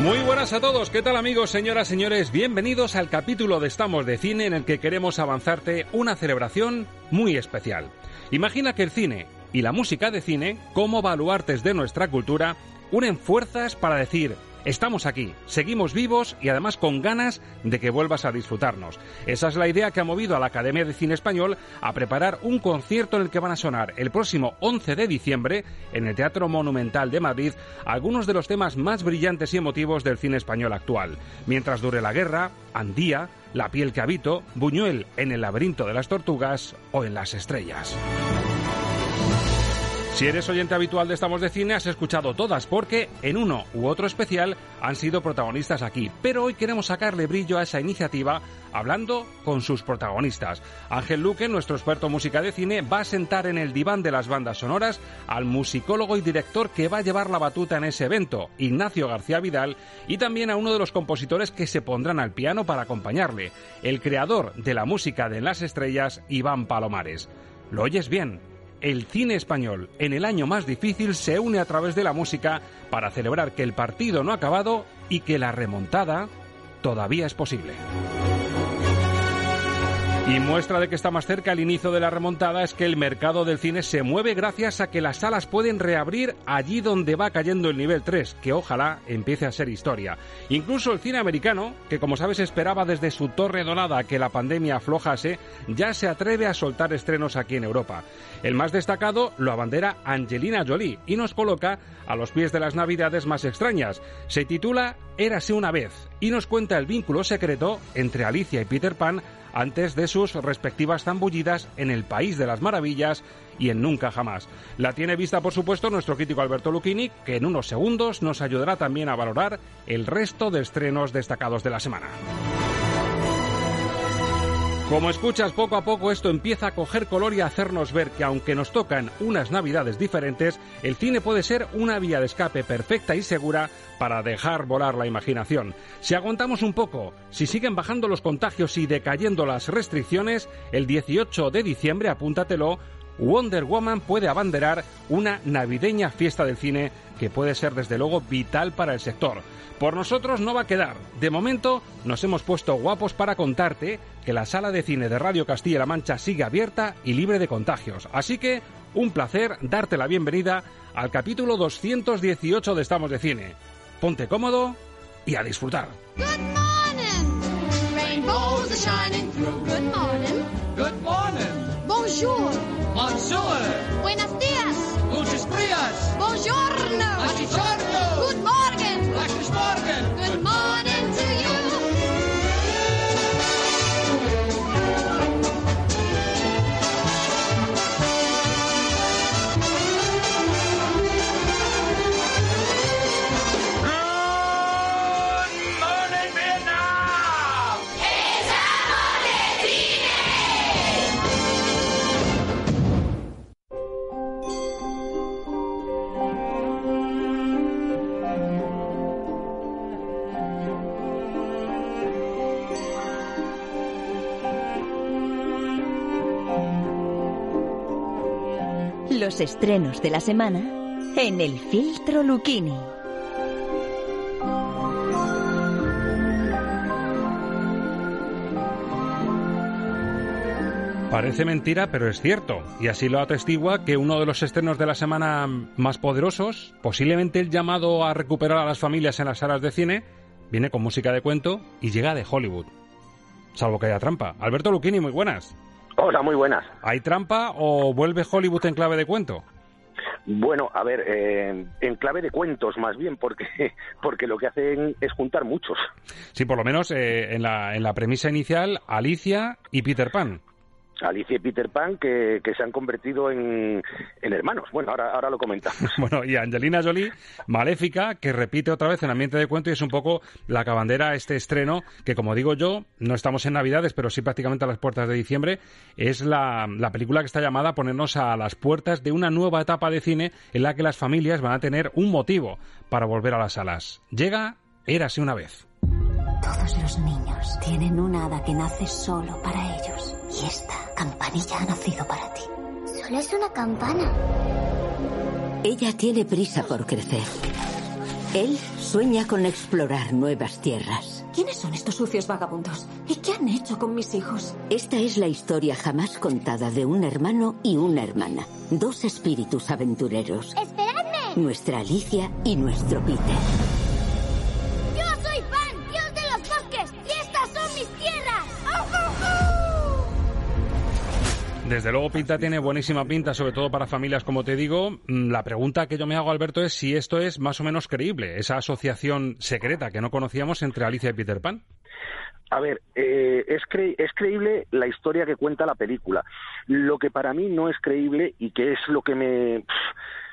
Muy buenas a todos, ¿qué tal amigos, señoras, señores? Bienvenidos al capítulo de Estamos de Cine en el que queremos avanzarte una celebración muy especial. Imagina que el cine y la música de cine, como baluartes de nuestra cultura, unen fuerzas para decir, estamos aquí, seguimos vivos y además con ganas de que vuelvas a disfrutarnos. Esa es la idea que ha movido a la Academia de Cine Español a preparar un concierto en el que van a sonar el próximo 11 de diciembre en el Teatro Monumental de Madrid algunos de los temas más brillantes y emotivos del cine español actual. Mientras dure la guerra, Andía, La piel que habito, Buñuel en el laberinto de las tortugas o en las estrellas. Si eres oyente habitual de Estamos de Cine, has escuchado todas, porque en uno u otro especial han sido protagonistas aquí. Pero hoy queremos sacarle brillo a esa iniciativa hablando con sus protagonistas. Ángel Luque, nuestro experto en música de cine, va a sentar en el diván de las bandas sonoras al musicólogo y director que va a llevar la batuta en ese evento, Ignacio García Vidal, y también a uno de los compositores que se pondrán al piano para acompañarle, el creador de la música de las Estrellas, Iván Palomares. ¿Lo oyes bien? El cine español en el año más difícil se une a través de la música para celebrar que el partido no ha acabado y que la remontada todavía es posible. Y muestra de que está más cerca el inicio de la remontada es que el mercado del cine se mueve gracias a que las salas pueden reabrir allí donde va cayendo el nivel 3, que ojalá empiece a ser historia. Incluso el cine americano, que como sabes esperaba desde su torre dorada que la pandemia aflojase, ya se atreve a soltar estrenos aquí en Europa. El más destacado lo abandera Angelina Jolie y nos coloca a los pies de las navidades más extrañas. Se titula Érase una vez y nos cuenta el vínculo secreto entre Alicia y Peter Pan antes de sus respectivas zambullidas en El País de las Maravillas y en Nunca Jamás. La tiene vista, por supuesto, nuestro crítico Alberto Lucchini, que en unos segundos nos ayudará también a valorar el resto de estrenos destacados de la semana. Como escuchas, poco a poco esto empieza a coger color y a hacernos ver que aunque nos tocan unas navidades diferentes, el cine puede ser una vía de escape perfecta y segura para dejar volar la imaginación. Si aguantamos un poco, si siguen bajando los contagios y decayendo las restricciones, el 18 de diciembre, apúntatelo, Wonder Woman puede abanderar una navideña fiesta del cine que puede ser desde luego vital para el sector. Por nosotros no va a quedar. De momento nos hemos puesto guapos para contarte que la sala de cine de Radio Castilla-La Mancha sigue abierta y libre de contagios. Así que un placer darte la bienvenida al capítulo 218 de Estamos de Cine. Ponte cómodo y a disfrutar. Good morning! Rainbows are shining through. Good morning. Good morning. Bonjour. Bonjour. Buenos días. Muchos días. Buongiorno. Buongiorno. Good morning. Guten Morgen. Good morning Estrenos de la semana en el filtro Lucchini. Parece mentira, pero es cierto. Y así lo atestigua que uno de los estrenos de la semana más poderosos, posiblemente el llamado a recuperar a las familias en las salas de cine, viene con música de cuento y llega de Hollywood. Salvo que haya trampa. Alberto Lucchini, muy buenas. Hola, muy buenas. ¿Hay trampa o vuelve Hollywood en clave de cuento? Bueno, a ver, eh, en clave de cuentos más bien, porque, porque lo que hacen es juntar muchos. Sí, por lo menos eh, en, la, en la premisa inicial, Alicia y Peter Pan. Alicia y Peter Pan que, que se han convertido en, en, hermanos. Bueno, ahora, ahora lo comentamos. Bueno, y Angelina Jolie, Maléfica, que repite otra vez en ambiente de cuento y es un poco la cabandera este estreno que, como digo yo, no estamos en Navidades, pero sí prácticamente a las puertas de diciembre. Es la, la película que está llamada a ponernos a las puertas de una nueva etapa de cine en la que las familias van a tener un motivo para volver a las salas. Llega Érase una vez. Todos los niños tienen una hada que nace solo para ellos. Y esta campanilla ha nacido para ti. Solo es una campana. Ella tiene prisa por crecer. Él sueña con explorar nuevas tierras. ¿Quiénes son estos sucios vagabundos? ¿Y qué han hecho con mis hijos? Esta es la historia jamás contada de un hermano y una hermana. Dos espíritus aventureros. ¡Esperadme! Nuestra Alicia y nuestro Peter. Desde luego Pinta tiene buenísima pinta, sobre todo para familias, como te digo. Mm, La pregunta que yo me hago, Alberto, es si esto es más o menos creíble, esa asociación secreta que no conocíamos entre Alicia y Peter Pan. A ver, eh, es, cre es creíble la historia que cuenta la película. Lo que para mí no es creíble y que es lo que me,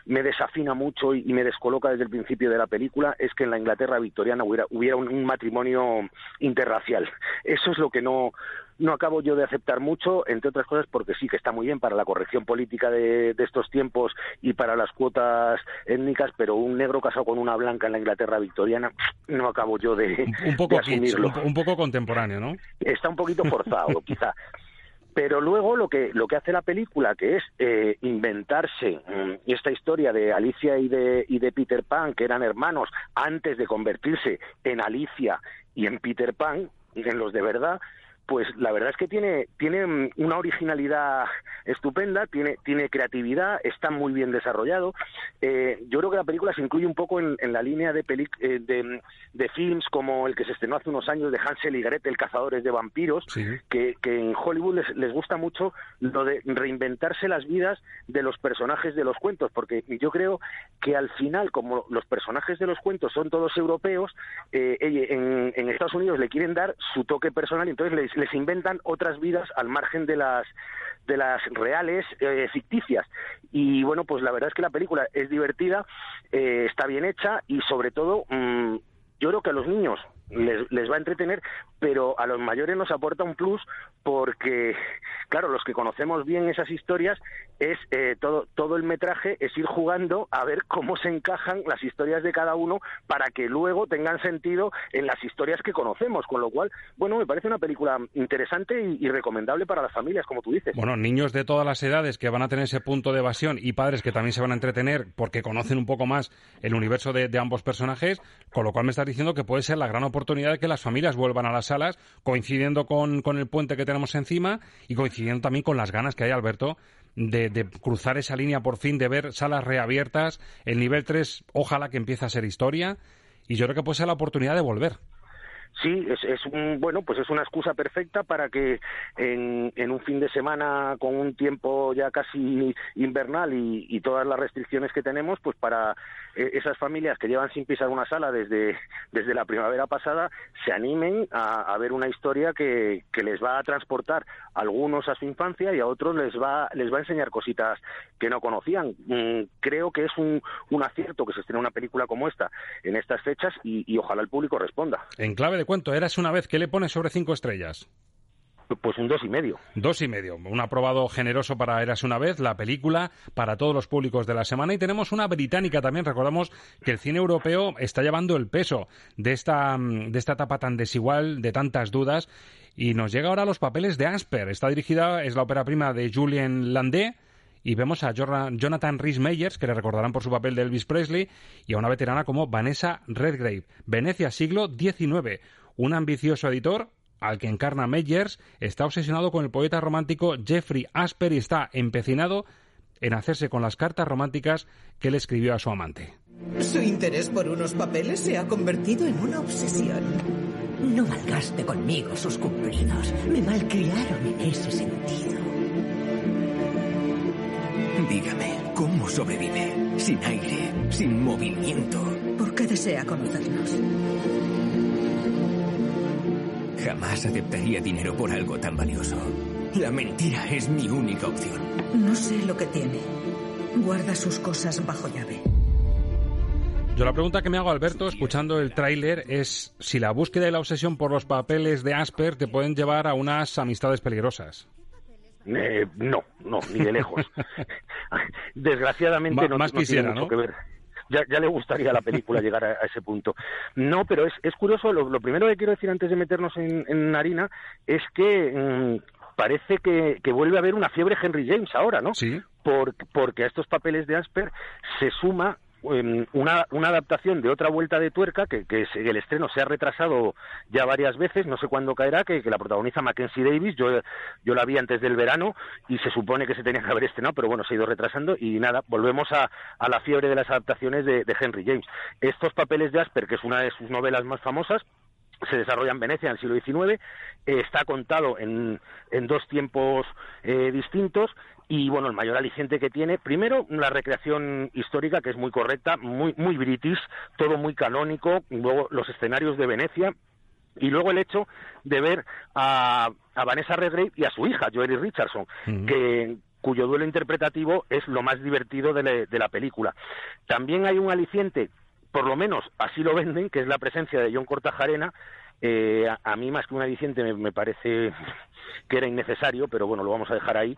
me desafina mucho y, y, me descoloca desde el principio de la película es que en la Inglaterra victoriana hubiera, hubiera un, un matrimonio interracial. Eso es lo que no, no acabo yo de aceptar mucho, entre otras cosas porque sí que está muy bien para la corrección política de, de, estos tiempos y para las cuotas étnicas, pero un negro casado con una blanca en la Inglaterra victoriana no acabo yo de, un poco de asumirlo. Kitsch, un, un, poco contemporáneo, ¿no? Está un poquito forzado, quizá. Pero luego lo que, lo que hace la película, que es eh, inventarse um, esta historia de Alicia y de, y de Peter Pan, que eran hermanos, antes de convertirse en Alicia y en Peter Pan, en los de verdad, pues la verdad es que tiene, tiene una originalidad estupenda, tiene, tiene creatividad, está muy bien desarrollado. Eh, yo creo que la película se incluye un poco en, en la línea de, eh, de, de, films como el que se estrenó hace unos años de Hansel y Gretel, Cazadores de Vampiros, sí. que, que, en Hollywood les, les, gusta mucho lo de reinventarse las vidas de los personajes de los cuentos, porque yo creo que al final, como los personajes de los cuentos son todos europeos, eh, en, en Estados Unidos le quieren dar su toque personal y entonces les les inventan otras vidas al margen de las de las reales eh, ficticias. Y bueno pues la verdad es que la película es divertida eh, está bien hecha y sobre todo mmm, yo creo que a los niños les, les, va a entretener, pero a los mayores nos aporta un plus porque, claro, los que conocemos bien esas historias, es eh, todo, todo el metraje es ir jugando a ver cómo se encajan las historias de cada uno para que luego tengan sentido en las historias que conocemos, con lo cual, bueno, me parece una película interesante y, recomendable para las familias, como tú dices. Bueno, niños de todas las edades que van a tener ese punto de evasión y padres que también se van a entretener porque conocen un poco más el universo de, de ambos personajes, con lo cual me estás diciendo que puede ser la gran oportunidad de que las familias vuelvan a las salas, coincidiendo con, con el puente que tenemos encima y coincidiendo también con las ganas que hay, Alberto, de, de, cruzar esa línea por fin, de ver salas reabiertas. El nivel 3, ojalá que empiece a ser historia. Y yo creo que puede ser la oportunidad de volver. Sí, es, es un bueno, pues es una excusa perfecta para que en, un fin de semana con un tiempo ya casi invernal y, todas las restricciones que tenemos, pues para esas familias que llevan sin pisar una sala desde, desde la primavera pasada se animen a, a ver una historia que, que, les va a transportar a algunos a su infancia y a otros les va, les va a enseñar cositas que no conocían. Mm, creo que es un, un acierto que se estrene una película como esta en estas fechas y, y ojalá el público responda. En clave de cuento, eras una vez que le pones sobre cinco estrellas. Pues un dos y medio. Dos y medio. Un aprobado generoso para Eras una vez, la película para todos los públicos de la semana. Y tenemos una británica también. Recordamos que el cine europeo está llevando el peso de esta, de esta etapa tan desigual, de tantas dudas. Y nos llega ahora los papeles de Asper. Está dirigida, es la ópera prima de Julien Landé y vemos a Jonathan Rhys Meyers, que le recordarán por su papel de Elvis Presley, y a una veterana como Vanessa Redgrave. Venecia, siglo XIX. Un ambicioso editor al que encarna Meyers está obsesionado con el poeta romántico Jeffrey Asper y está empecinado en hacerse con las cartas románticas que le escribió a su amante. Su interés por unos papeles se ha convertido en una obsesión. No malgaste conmigo sus cumplidos. Me malcriaron en ese sentido. Dígame, ¿cómo sobrevive? Sin aire, sin movimiento. ¿Por qué desea conocernos? Jamás aceptaría dinero por algo tan valioso. La mentira es mi única opción. No sé lo que tiene. Guarda sus cosas bajo llave. Yo la pregunta que me hago, Alberto, escuchando el tráiler, es si la búsqueda y la obsesión por los papeles de Asper te pueden llevar a unas amistades peligrosas. Eh, no, no, ni de lejos. Desgraciadamente no, más tiene mucho que ver. Ya, ya, le gustaría a la película llegar a, ese punto. No, pero es, es curioso, lo, primero que quiero decir antes de meternos en, harina es que mm, parece que, que, vuelve a haber una fiebre Henry James ahora, ¿no? Sí. porque a estos papeles de Asper se suma una, una, adaptación de otra vuelta de tuerca, que, que, el estreno se ha retrasado ya varias veces, no sé cuándo caerá, que, la protagoniza Mackenzie Davis, yo, yo la vi antes del verano y se supone que se tenía que haber estrenado, pero bueno, se ha ido retrasando y nada, volvemos a, a la fiebre de las adaptaciones de, Henry James. Estos papeles de Asper, que es una de sus novelas más famosas, se desarrolla en Venecia en el siglo XIX, está contado en, en dos tiempos eh, distintos y bueno, el mayor aliciente que tiene, primero la recreación histórica que es muy correcta, muy muy british, todo muy canónico, luego los escenarios de Venecia y luego el hecho de ver a, a Vanessa Redgrave y a su hija, Joely Richardson, que cuyo duelo interpretativo es lo más divertido de, la película. También hay un aliciente, por lo menos así lo venden, que es la presencia de John Cortajarena, eh, a, mí más que un aliciente me, parece que era innecesario, pero bueno, lo vamos a dejar ahí.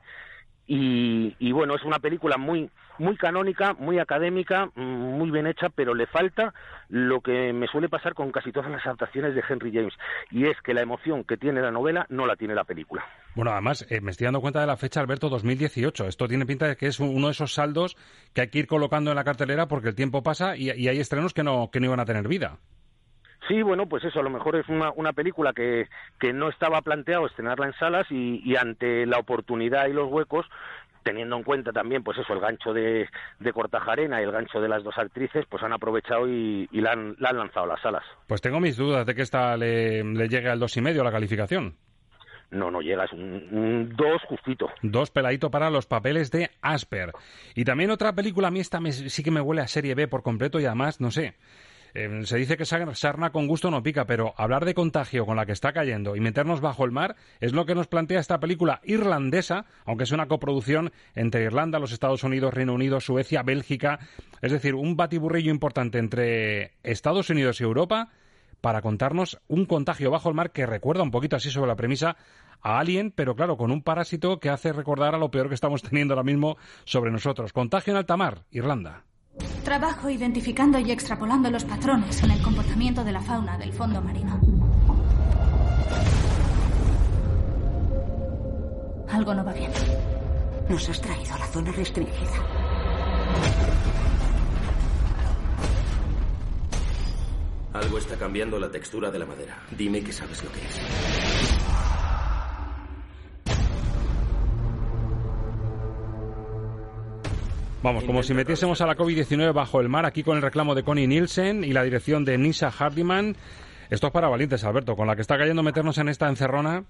Y, bueno, es una película muy, muy canónica, muy académica, muy bien hecha, pero le falta lo que me suele pasar con casi todas las adaptaciones de Henry James, y es que la emoción que tiene la novela no la tiene la película. Bueno, además, eh, me estoy dando cuenta de la fecha, Alberto, 2018. Esto tiene pinta de que es uno de esos saldos que hay que ir colocando en la cartelera porque el tiempo pasa y, y hay estrenos que no, que no iban a tener vida. Sí, bueno, pues eso, a lo mejor es una, una película que, que no estaba planteado estrenarla en salas y, y ante la oportunidad y los huecos teniendo en cuenta también, pues eso, el gancho de, de Cortajarena y el gancho de las dos actrices, pues han aprovechado y, y la, han, la, han, lanzado a las salas. Pues tengo mis dudas de que esta le, le llegue al dos y medio la calificación. No, no llega, es un, dos justito. Dos peladito para los papeles de Asper. Y también otra película, a mí esta sí que me huele a serie B por completo y además, no sé, Em, se dice que sarna con gusto no pica, pero hablar de contagio con la que está cayendo y meternos bajo el mar es lo que nos plantea esta película irlandesa, aunque es una coproducción entre Irlanda, los Estados Unidos, Reino Unido, Suecia, Bélgica, es decir, un batiburrillo importante entre Estados Unidos y Europa para contarnos un contagio bajo el mar que recuerda un poquito así sobre la premisa a Alien, pero claro, con un parásito que hace recordar a lo peor que estamos teniendo ahora mismo sobre nosotros. Contagio en alta mar, Irlanda. Trabajo identificando y extrapolando los patrones en el comportamiento de la fauna del fondo marino. Algo no va bien. Nos has traído a la zona restringida. Algo está cambiando la textura de la madera. Dime que sabes lo que es. Vamos, como si metiésemos a la COVID-19 bajo el mar, aquí con el reclamo de Connie Nielsen y la dirección de Nisa Hardiman. Esto es para valientes, Alberto, con la que está cayendo meternos en esta encerrona.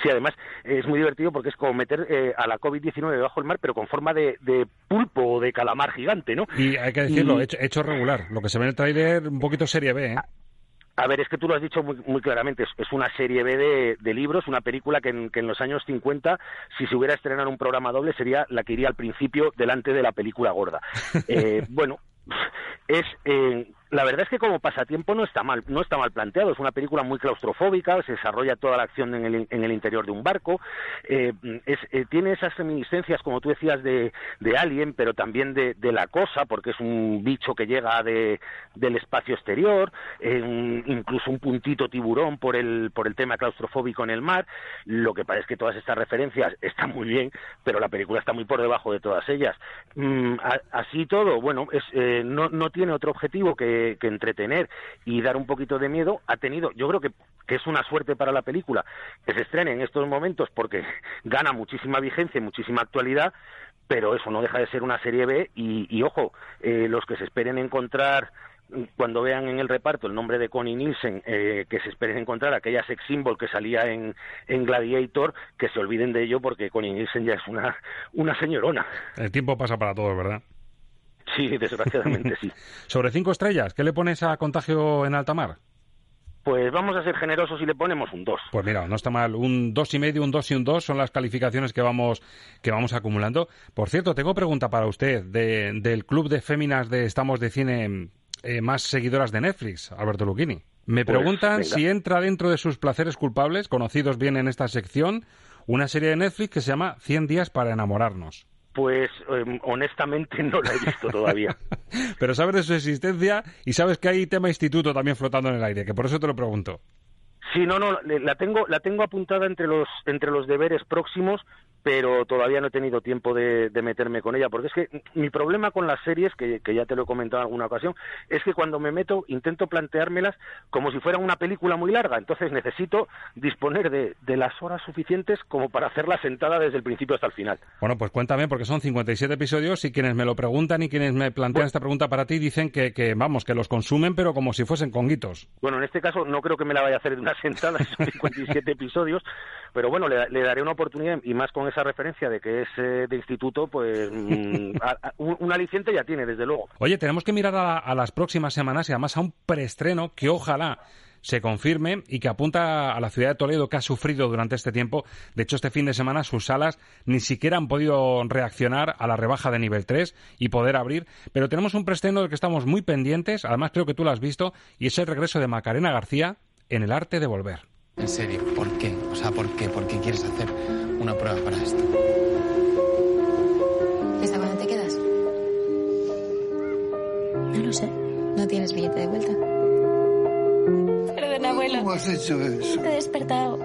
Sí, además es muy divertido porque es como meter eh, a la COVID-19 bajo el mar, pero con forma de, pulpo o de calamar gigante, ¿no? Y hay que decirlo, hecho, regular. Lo que se ve en el tráiler, un poquito serie B, ¿eh? A ver, es que tú lo has dicho muy, muy claramente, es, una serie B de, libros, una película que en, los años 50, si se hubiera estrenado un programa doble, sería la que iría al principio delante de la película gorda. Eh, bueno, es eh, la verdad es que como pasatiempo no está mal, no está mal planteado. Es una película muy claustrofóbica, se desarrolla toda la acción en el, en el interior de un barco, eh, eh, tiene esas reminiscencias, como tú decías, de, de Alien, pero también de, la cosa, porque es un bicho que llega de, del espacio exterior, eh, incluso un puntito tiburón por el, por el tema claustrofóbico en el mar. Lo que es que todas estas referencias están muy bien, pero la película está muy por debajo de todas ellas. Mm, así todo, bueno, es, eh, no, no tiene otro objetivo que, que, entretener y dar un poquito de miedo. Ha tenido, yo creo que, que es una suerte para la película que se estrene en estos momentos porque gana muchísima vigencia y muchísima actualidad, pero eso no deja de ser una serie B y, ojo, eh, los que se esperen encontrar cuando vean en el reparto el nombre de Connie Nielsen, eh, que se esperen encontrar aquella sex symbol que salía en, en Gladiator, que se olviden de ello porque Connie Nielsen ya es una, una señorona. El tiempo pasa para todos, ¿verdad? Sí, desgraciadamente sí. Sobre cinco estrellas, ¿qué le pones a Contagio en alta mar? Pues vamos a ser generosos y le ponemos un 2. Pues mira, no está mal. Un dos y medio, un 2 y un 2 son las calificaciones que vamos, que vamos acumulando. Por cierto, tengo pregunta para usted de, del club de féminas de Estamos de Cine eh, más seguidoras de Netflix, Alberto Lucchini. Me Pues, preguntan venga. si entra dentro de sus placeres culpables, conocidos bien en esta sección, una serie de Netflix que se llama 100 días para enamorarnos. Pues eh, honestamente no la he visto todavía. Pero sabes de su existencia y sabes que hay tema instituto también flotando en el aire, que por eso te lo pregunto. Sí, no, no, la tengo, la tengo apuntada entre los, entre los deberes próximos, pero todavía no he tenido tiempo de, de meterme con ella, porque es que mi problema con las series, que, que ya te lo he comentado en alguna ocasión, es que cuando me meto intento planteármelas como si fueran una película muy larga, entonces necesito disponer de, de las horas suficientes como para hacerla sentada desde el principio hasta el final. Bueno, pues cuéntame, porque son 57 episodios y quienes me lo preguntan y quienes me plantean esta pregunta para ti dicen que, que, vamos, que los consumen, pero como si fuesen conguitos. Bueno, en este caso no creo que me la vaya a hacer de una sentada, son 57 episodios, pero bueno, le, le daré una oportunidad y más con esa referencia de que es eh, de instituto, pues mm, a- a- un, un aliciente ya tiene, desde luego. Oye, tenemos que mirar a, a las próximas semanas y además a un preestreno que ojalá se confirme y que apunta a la ciudad de Toledo que ha sufrido durante este tiempo. De hecho, este fin de semana sus salas ni siquiera han podido reaccionar a la rebaja de nivel 3 y poder abrir. Pero tenemos un preestreno del que estamos muy pendientes, además creo que tú lo has visto, y es el regreso de Macarena García en El arte de volver. En serio, ¿por qué? O sea, ¿por qué? ¿Por qué quieres hacer una prueba para esto? ¿Hasta cuándo te quedas? No lo sé. ¿No tienes billete de vuelta? Perdona, abuelo. ¿Cómo has hecho eso? Te he despertado.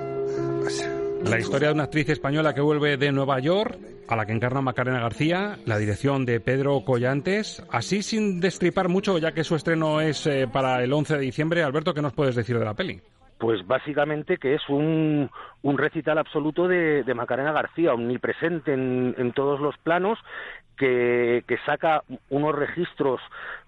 La historia de una actriz española que vuelve de Nueva York, a la que encarna Macarena García, la dirección de Pedro Collantes. Así sin destripar mucho, ya que su estreno es eh, para el 11 de diciembre. Alberto, ¿qué nos puedes decir de la peli? Pues básicamente que es un, un recital absoluto de, de Macarena García, omnipresente en, en todos los planos, que, que saca unos registros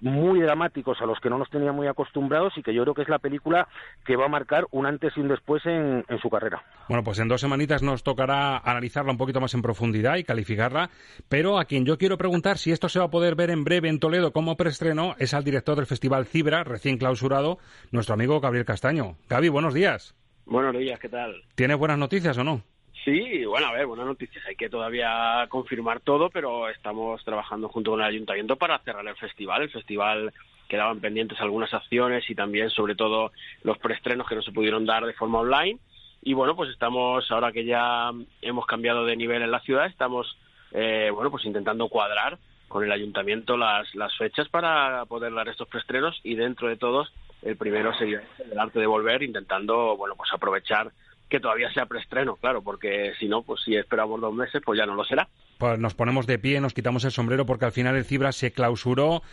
muy dramáticos a los que no nos tenía muy acostumbrados y que yo creo que es la película que va a marcar un antes y un después en, en su carrera. Bueno, pues en dos semanitas nos tocará analizarla un poquito más en profundidad y calificarla, pero a quien yo quiero preguntar si esto se va a poder ver en breve en Toledo como preestreno es al director del Festival Cibra, recién clausurado, nuestro amigo Gabriel Castaño. Gaby, buenos días. Buenos días, ¿qué tal? ¿Tienes buenas noticias o no? Sí, bueno, a ver, buenas noticias. Hay que todavía confirmar todo, pero estamos trabajando junto con el ayuntamiento para cerrar el festival. El festival quedaban pendientes algunas acciones y también, sobre todo, los preestrenos que no se pudieron dar de forma online. Y bueno, pues estamos, ahora que ya hemos cambiado de nivel en la ciudad, estamos, eh, bueno, pues intentando cuadrar con el ayuntamiento las, las fechas para poder dar estos preestrenos y dentro de todos, el primero sería el arte de volver, intentando, bueno, pues aprovechar que todavía sea preestreno, claro, porque si no, pues si esperamos dos meses, pues ya no lo será. Pues nos ponemos de pie, nos quitamos el sombrero porque al final el Cibra se clausuró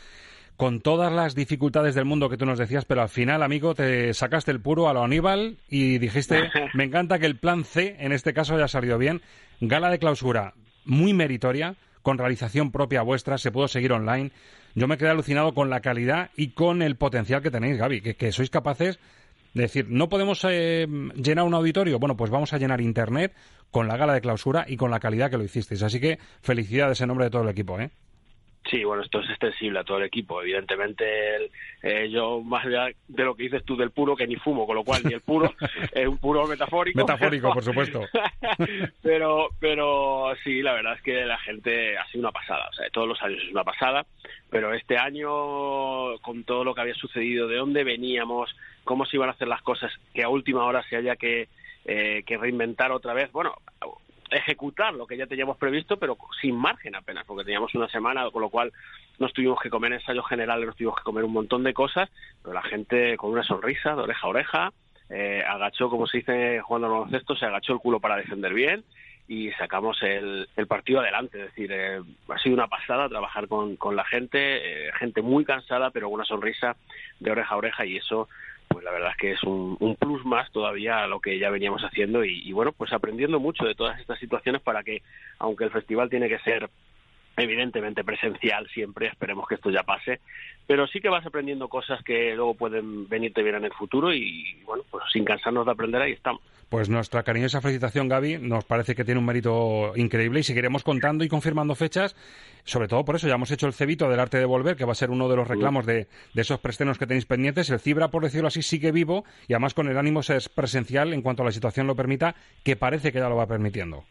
con todas las dificultades del mundo que tú nos decías, pero al final, amigo, te sacaste el puro a lo Aníbal y dijiste, me encanta que el plan C, en este caso, haya salido bien. Gala de clausura muy meritoria, con realización propia vuestra, se pudo seguir online. Yo me quedé alucinado con la calidad y con el potencial que tenéis, Gaby, que, que sois capaces decir, ¿no podemos eh, llenar un auditorio? Bueno, pues vamos a llenar Internet con la gala de clausura y con la calidad que lo hicisteis. Así que felicidades en nombre de todo el equipo, ¿eh? Sí, bueno, esto es extensible a todo el equipo. Evidentemente, el- eh, yo más allá de lo que dices tú del puro, que ni fumo, con lo cual ni el puro es un puro metafórico. Metafórico, por supuesto. pero, pero sí, la verdad es que la gente ha sido una pasada. O sea, todos los años es una pasada. pero este año, con todo lo que había sucedido, de dónde veníamos, cómo se iban a hacer las cosas, que a última hora se haya que, eh, que reinventar otra vez, bueno, ejecutar lo que ya teníamos previsto, pero sin margen apenas, porque teníamos una semana, con lo cual nos tuvimos que comer ensayo general, nos tuvimos que comer un montón de cosas, pero la gente con una sonrisa de oreja a oreja, eh, agachó, como se dice jugando al baloncesto, se agachó el culo para defender bien y sacamos el, el partido adelante. Es decir, eh, ha sido una pasada trabajar con, con la gente, eh, gente muy cansada, pero con una sonrisa de oreja a oreja y eso pues la verdad es que es un, plus más todavía a lo que ya veníamos haciendo y, y, bueno, pues aprendiendo mucho de todas estas situaciones para que, aunque el festival tiene que ser evidentemente presencial siempre, esperemos que esto ya pase, pero sí que vas aprendiendo cosas que luego pueden venirte bien en el futuro y bueno, pues sin cansarnos de aprender ahí estamos. Pues nuestra cariñosa felicitación, Gaby, nos parece que tiene un mérito increíble y seguiremos contando y confirmando fechas, sobre todo por eso ya hemos hecho el cebito del arte de volver, que va a ser uno de los reclamos de, de esos prestenos que tenéis pendientes. El Cibra, por decirlo así, sigue vivo y además con el ánimo es presencial en cuanto a la situación lo permita, que parece que ya lo va permitiendo.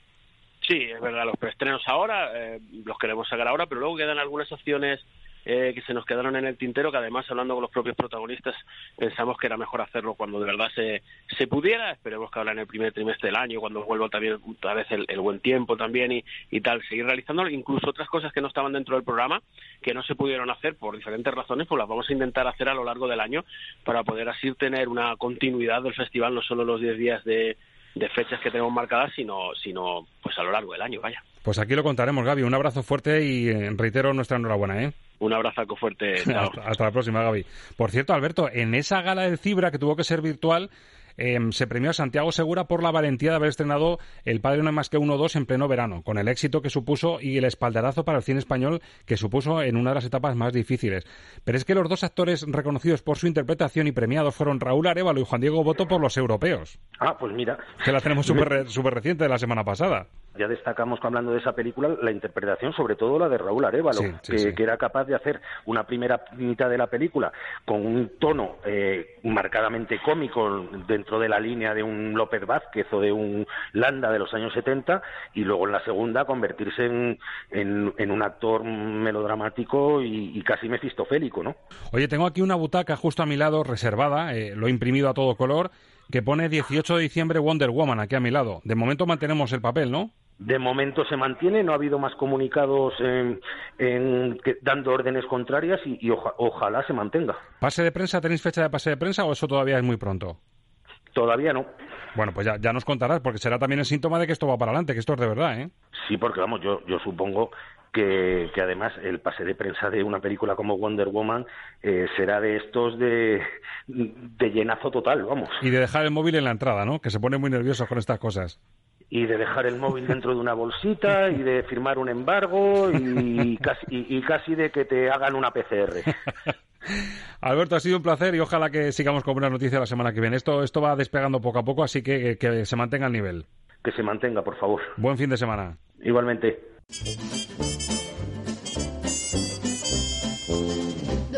Sí, es verdad, los preestrenos ahora eh, los queremos sacar ahora, pero luego quedan algunas opciones eh, que se nos quedaron en el tintero, que además, hablando con los propios protagonistas, pensamos que era mejor hacerlo cuando de verdad se, se pudiera. Esperemos que ahora en el primer trimestre del año, cuando vuelva también otra vez el, el buen tiempo también y, y tal, seguir realizando incluso otras cosas que no estaban dentro del programa, que no se pudieron hacer por diferentes razones, pues las vamos a intentar hacer a lo largo del año para poder así tener una continuidad del festival, no solo los 10 días de de fechas que tenemos marcadas, sino, sino pues a lo largo del año, vaya. Pues aquí lo contaremos, Gaby. Un abrazo fuerte y eh, reitero nuestra enhorabuena, ¿eh? Un abrazo fuerte. Chao. hasta, hasta la próxima, Gaby. Por cierto, Alberto, en esa gala del Cibra que tuvo que ser virtual, eh, se premió a Santiago Segura por la valentía de haber estrenado El Padre no hay más que uno dos en pleno verano, con el éxito que supuso y el espaldarazo para el cine español que supuso en una de las etapas más difíciles. Pero es que los dos actores reconocidos por su interpretación y premiados fueron Raúl Arevalo y Juan Diego Boto por los europeos. Ah, pues mira. Que la tenemos súper super reciente de la semana pasada. Ya destacamos hablando de esa película la interpretación, sobre todo la de Raúl Arevalo, sí, sí, que, sí. que, era capaz de hacer una primera mitad de la película con un tono eh, marcadamente cómico dentro de la línea de un López Vázquez o de un Landa de los años 70 y luego en la segunda convertirse en, en, en un actor melodramático y, y, casi mefistofélico, ¿no? Oye, tengo aquí una butaca justo a mi lado reservada, eh, lo he imprimido a todo color, que pone 18 de diciembre Wonder Woman aquí a mi lado. De momento mantenemos el papel, ¿no? De momento se mantiene, no ha habido más comunicados en, en, que, dando órdenes contrarias y, y oja, ojalá se mantenga. ¿Pase de prensa? ¿Tenéis fecha de pase de prensa o eso todavía es muy pronto? Todavía no. Bueno, pues ya, ya nos contarás, porque será también el síntoma de que esto va para adelante, que esto es de verdad, ¿eh? Sí, porque vamos, yo, yo supongo que, que, además el pase de prensa de una película como Wonder Woman eh, será de estos de, de llenazo total, vamos. Y de dejar el móvil en la entrada, ¿no? Que se pone muy nervioso con estas cosas. Y de dejar el móvil dentro de una bolsita y de firmar un embargo y casi, y, y casi de que te hagan una PCR. Alberto, ha sido un placer y ojalá que sigamos con buenas noticias la semana que viene. Esto, esto va despegando poco a poco, así que, que, que se mantenga el nivel. Que se mantenga, por favor. Buen fin de semana. Igualmente.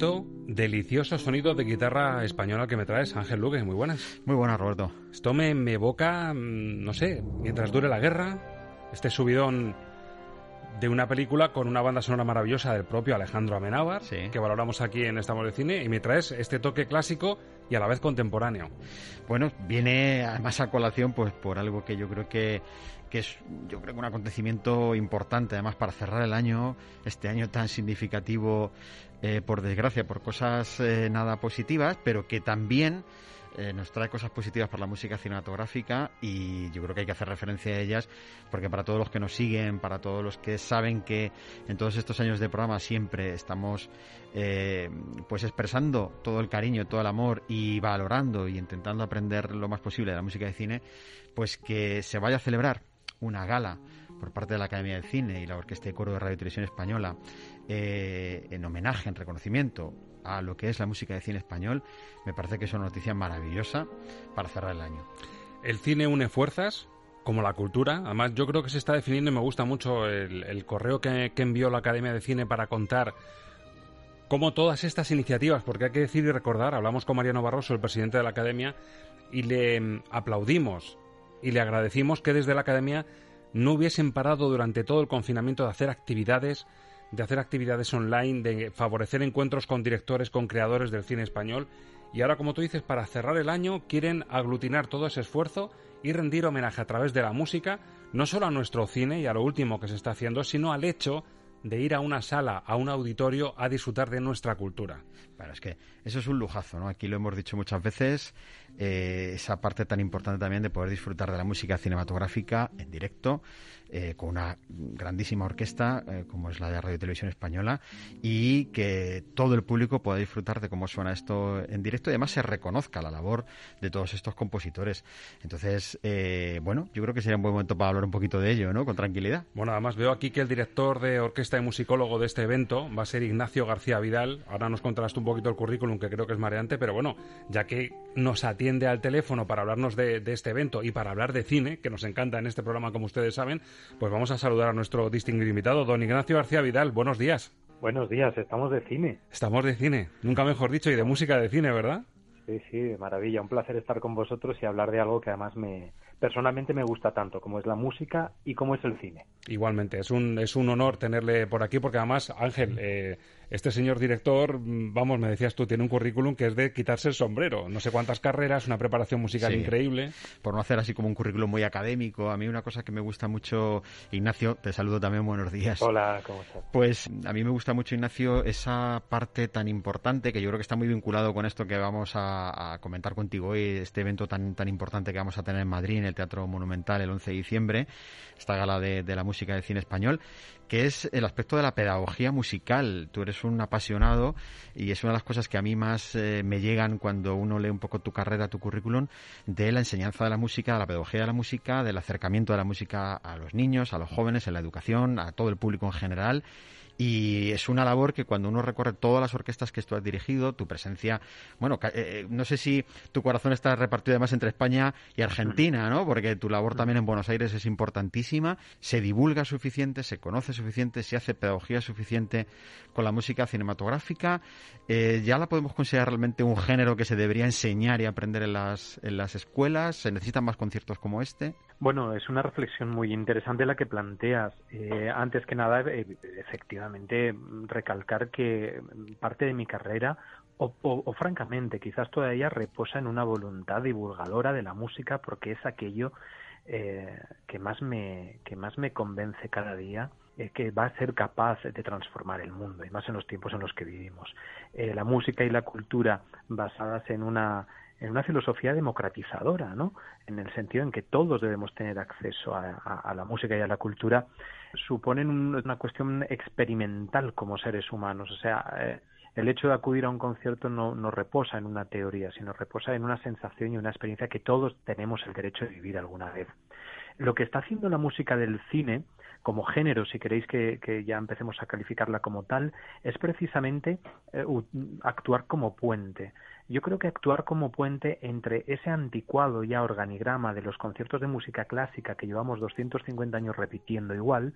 Bonito, delicioso sonido de guitarra española que me traes, Ángel Luque. Muy buenas. Muy buenas, Roberto. Esto me, me evoca, no sé, mientras dure la guerra, este subidón de una película con una banda sonora maravillosa del propio Alejandro Amenábar, que valoramos aquí en Estamos de Cine, y me traes este toque clásico y a la vez contemporáneo. Bueno, viene además a colación pues por algo que yo creo que que es yo creo que un acontecimiento importante además para cerrar el año, este año tan significativo eh, por desgracia por cosas eh, nada positivas, pero que también eh, nos trae cosas positivas para la música cinematográfica y yo creo que hay que hacer referencia a ellas porque para todos los que nos siguen, para todos los que saben que en todos estos años de programa siempre estamos pues expresando todo el cariño, todo el amor y valorando y intentando aprender lo más posible de la música de cine, pues que se vaya a celebrar una gala por parte de la Academia de Cine y la Orquesta de Coro de Radio y Televisión Española eh, en homenaje, en reconocimiento a lo que es la música de cine español, me parece que es una noticia maravillosa para cerrar el año. El cine une fuerzas, como la cultura. Además, yo creo que se está definiendo y me gusta mucho el, correo que, que, envió la Academia de Cine para contar cómo todas estas iniciativas, porque hay que decir y recordar, hablamos con Mariano Barroso, el presidente de la Academia, y le mm, aplaudimos y le agradecimos que desde la Academia no hubiesen parado durante todo el confinamiento de hacer actividades, de hacer actividades online, de favorecer encuentros con directores, con creadores del cine español. Y ahora, como tú dices, para cerrar el año quieren aglutinar todo ese esfuerzo y rendir homenaje a través de la música, no solo a nuestro cine y a lo último que se está haciendo, sino al hecho de ir a una sala, a un auditorio, a disfrutar de nuestra cultura. Bueno, es que eso es un lujazo, ¿no? Aquí lo hemos dicho muchas veces, eh, esa parte tan importante también de poder disfrutar de la música cinematográfica en directo, eh, con una grandísima orquesta eh, como es la de Radio Televisión Española y que todo el público pueda disfrutar de cómo suena esto en directo y además se reconozca la labor de todos estos compositores. Entonces, bueno, yo creo que sería un buen momento para hablar un poquito de ello, ¿no? Con tranquilidad. Bueno, además veo aquí que el director de orquesta y musicólogo de este evento va a ser Ignacio García Vidal. Ahora nos contarás un poquito el currículum, que creo que es mareante, pero bueno, ya que nos atiende al teléfono para hablarnos de, de este evento y para hablar de cine, que nos encanta en este programa, como ustedes saben, pues vamos a saludar a nuestro distinguido invitado, don Ignacio García Vidal. Buenos días. Buenos días, estamos de cine. Estamos de cine, nunca mejor dicho, y de música de cine, ¿verdad? Sí, sí, maravilla. Un placer estar con vosotros y hablar de algo que además me, personalmente me gusta tanto, como es la música y como es el cine. Igualmente, es un, es un honor tenerle por aquí, porque además, Ángel, eh, este señor director, mm, vamos, me decías tú, tiene un currículum que es de quitarse el sombrero. No sé cuántas carreras, una preparación musical increíble. Por no hacer así como un currículum muy académico, a mí una cosa que me gusta mucho, Ignacio, te saludo también, buenos días. Hola, ¿cómo estás? Pues a mí me gusta mucho, Ignacio, esa parte tan importante que yo creo que está muy vinculado con esto que vamos a, comentar contigo hoy, este evento tan, tan importante que vamos a tener en Madrid, en el Teatro Monumental, el 11 de diciembre, esta gala de, de la música de cine español, que es el aspecto de la pedagogía musical. Tú eres un apasionado y es una de las cosas que a mí más eh, me llegan cuando uno lee un poco tu carrera, tu currículum, de la enseñanza de la música, de la pedagogía de la música, del acercamiento de la música a los niños, a los jóvenes, en la educación, a todo el público en general y es una labor que cuando uno recorre todas las orquestas que tú has dirigido, tu presencia, bueno, eh, eh, no sé si tu corazón está repartido además entre España y Argentina, ¿no? Porque tu labor también en Buenos Aires es importantísima, se divulga suficiente, se conoce suficiente, se hace pedagogía suficiente con la música cinematográfica, eh, ya la podemos considerar realmente un género que se debería enseñar y aprender en las, en las escuelas, se necesitan más conciertos como este. Bueno, es una reflexión muy interesante la que planteas. antes que nada, efectivamente, recalcar que parte de mi carrera o, francamente quizás todavía reposa en una voluntad divulgadora de la música porque es aquello eh, que más me que más me convence cada día eh, que va a ser capaz de transformar el mundo y más en los tiempos en los que vivimos eh, la música y la cultura basadas en una en una filosofía democratizadora, ¿no? En el sentido en que todos debemos tener acceso a, la música y a la cultura, suponen una cuestión experimental como seres humanos. O sea, eh, el hecho de acudir a un concierto no, no reposa en una teoría, sino reposa en una sensación y una experiencia que todos tenemos el derecho de vivir alguna vez. Lo que está haciendo la música del cine, como género, si queréis que, ya empecemos a calificarla como tal, es precisamente eh, actuar como puente. Yo creo que actuar como puente entre ese anticuado ya organigrama de los conciertos de música clásica que llevamos 250 años repitiendo igual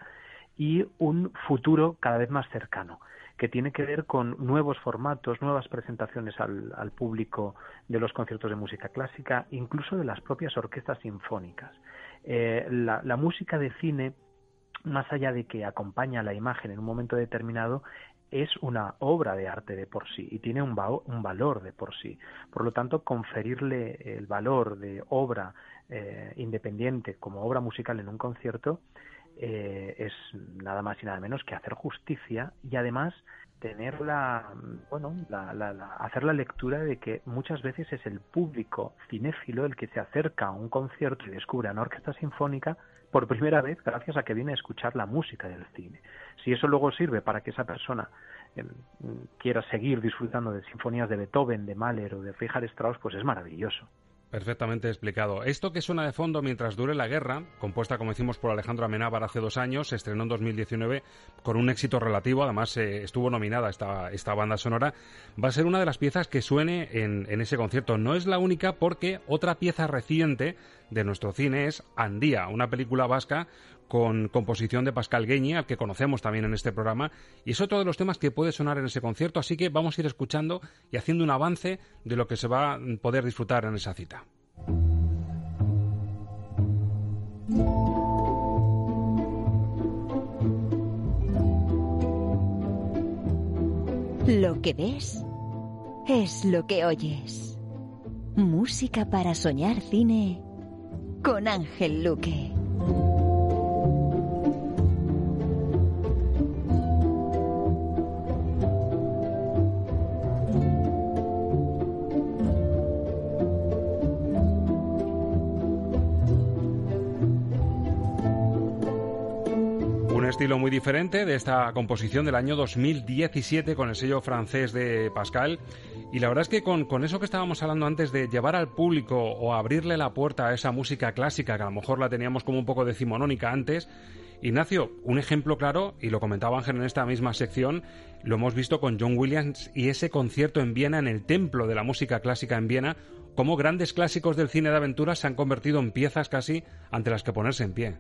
y un futuro cada vez más cercano que tiene que ver con nuevos formatos, nuevas presentaciones al, público de los conciertos de música clásica, incluso de las propias orquestas sinfónicas. Eh, la, música de cine más allá de que acompaña la imagen en un momento determinado, es una obra de arte de por sí y tiene un, un valor de por sí. Por lo tanto, conferirle el valor de obra eh, independiente como obra musical en un concierto eh, es nada más y nada menos que hacer justicia y además tener la, bueno, hacer la lectura de que muchas veces es el público cinéfilo el que se acerca a un concierto y descubre a una orquesta sinfónica por primera vez gracias a que viene a escuchar la música del cine. Si eso luego sirve para que esa persona em, quiera seguir disfrutando de sinfonías de Beethoven, de Mahler o de Richard Strauss, pues es maravilloso. Perfectamente explicado. Esto que suena de fondo mientras dure la guerra, compuesta como decimos por Alejandro Amenábar hace dos años, se estrenó en 2019 con un éxito relativo, además eh, estuvo nominada esta, esta banda sonora, va a ser una de las piezas que suene en, en ese concierto. No es la única porque otra pieza reciente de nuestro cine es Andía, una película vasca con composición de Pascal Gueñi, al que conocemos también en este programa, y es otro de los temas que puede sonar en ese concierto, así que vamos a ir escuchando y haciendo un avance de lo que se va a poder disfrutar en esa cita. Lo que ves es lo que oyes. Música para soñar cine con Ángel Luque. Estilo muy diferente de esta composición del año 2017 con el sello francés de Pascal. Y la verdad es que con, eso que estábamos hablando antes de llevar al público o abrirle la puerta a esa música clásica, que a lo mejor la teníamos como un poco decimonónica antes, Ignacio, un ejemplo claro, y lo comentaba Ángel en esta misma sección, lo hemos visto con John Williams y ese concierto en Viena, en el templo de la música clásica en Viena, cómo grandes clásicos del cine de aventuras se han convertido en piezas casi ante las que ponerse en pie.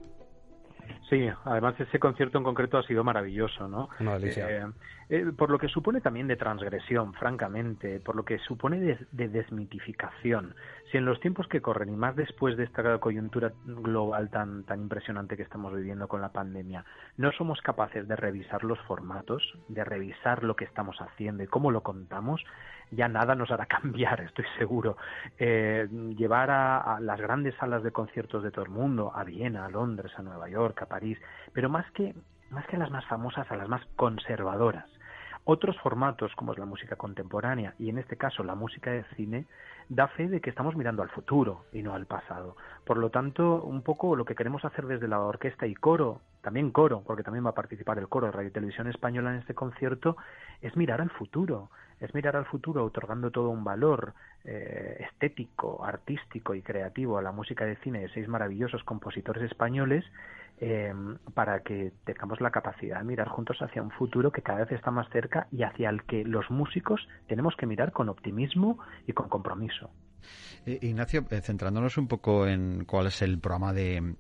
Sí, además ese concierto en concreto ha sido maravilloso, ¿no? Una delicia. Eh, eh, por lo que supone también de transgresión, francamente, por lo que supone de, desmitificación. Si en los tiempos que corren y más después de esta coyuntura global tan, tan impresionante que estamos viviendo con la pandemia, no somos capaces de revisar los formatos, de revisar lo que estamos haciendo y cómo lo contamos, ya nada nos hará cambiar, estoy seguro. Eh, llevar a, las grandes salas de conciertos de todo el mundo, a Viena, a Londres, a Nueva York, a París, pero más que, más que a las más famosas, a las más conservadoras. Otros formatos, como es la música contemporánea y en este caso la música de cine, da fe de que estamos mirando al futuro y no al pasado. Por lo tanto, un poco lo que queremos hacer desde la orquesta y coro, también coro, porque también va a participar el coro de Radio y Televisión Española en este concierto, es mirar al futuro, es mirar al futuro otorgando todo un valor eh, estético, artístico y creativo a la música de cine de seis maravillosos compositores españoles eh, para que tengamos la capacidad de mirar juntos hacia un futuro que cada vez está más cerca y hacia el que los músicos tenemos que mirar con optimismo y con compromiso. Eh, Ignacio, eh, centrándonos un poco en cuál es el programa de,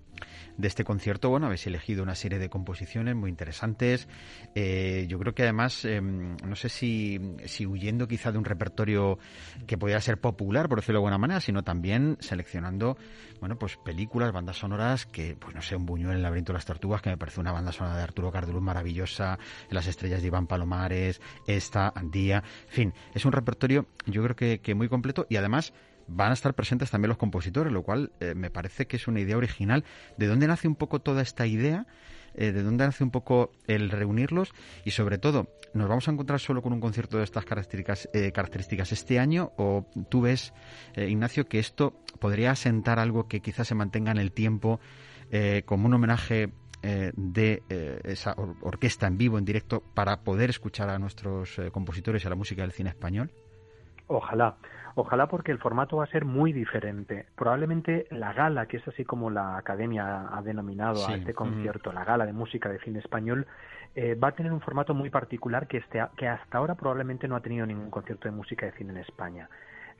este concierto, bueno, habéis elegido una serie de composiciones muy interesantes. Eh, yo creo que además, em, no sé si, si huyendo quizá de un repertorio que podía ser popular, por decirlo de alguna manera, sino también seleccionando, bueno, pues películas, bandas sonoras que, pues no sé, un Buñuel en el laberinto de las tortugas, que me parece una banda sonora de Arturo Carduluz maravillosa, Las estrellas de Iván Palomares, esta, Andía, en fin, es un repertorio yo creo que muy completo y además van a estar presentes también los compositores, lo cual eh, me parece que es una idea original. ¿De dónde nace un poco toda esta idea? Eh, ¿De dónde nace un poco el reunirlos? Y sobre todo, ¿nos vamos a encontrar solo con un concierto de estas características, eh, características este año? ¿O tú ves, Ignacio, que esto podría asentar algo que quizás se mantenga en el tiempo como un homenaje de esa orquesta en vivo, en directo, para poder escuchar a nuestros compositores y a la música del cine español? Ojalá. Ojalá porque el formato va a ser muy diferente. Probablemente la gala, que es así como la academia ha denominado a este concierto, la gala de música de cine español, eh, va a tener un formato muy particular que, este, que hasta ahora probablemente no ha tenido ningún concierto de música de cine en España.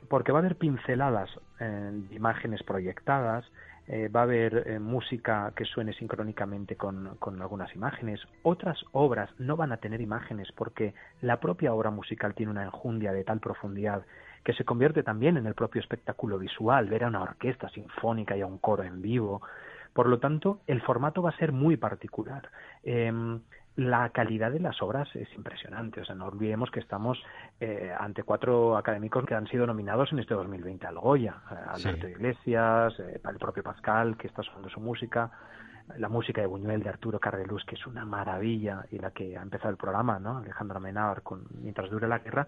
Porque va a haber pinceladas eh, de imágenes proyectadas, eh, va a haber música que suene sincrónicamente con, con, algunas imágenes. Otras obras no van a tener imágenes porque la propia obra musical tiene una enjundia de tal profundidad que se convierte también en el propio espectáculo visual, ver a una orquesta sinfónica y a un coro en vivo. Por lo tanto, el formato va a ser muy particular. Em, la calidad de las obras es impresionante. O sea, no olvidemos que estamos eh, ante cuatro académicos que han sido nominados en este 2020 al Goya. Eh, Alberto Iglesias, eh, el propio Pascal, que está sonando su música, la música de Buñuel, de Arturo Carrelús, que es una maravilla, y la que ha empezado el programa, ¿no? Alejandra Menábar, con Mientras dure la guerra,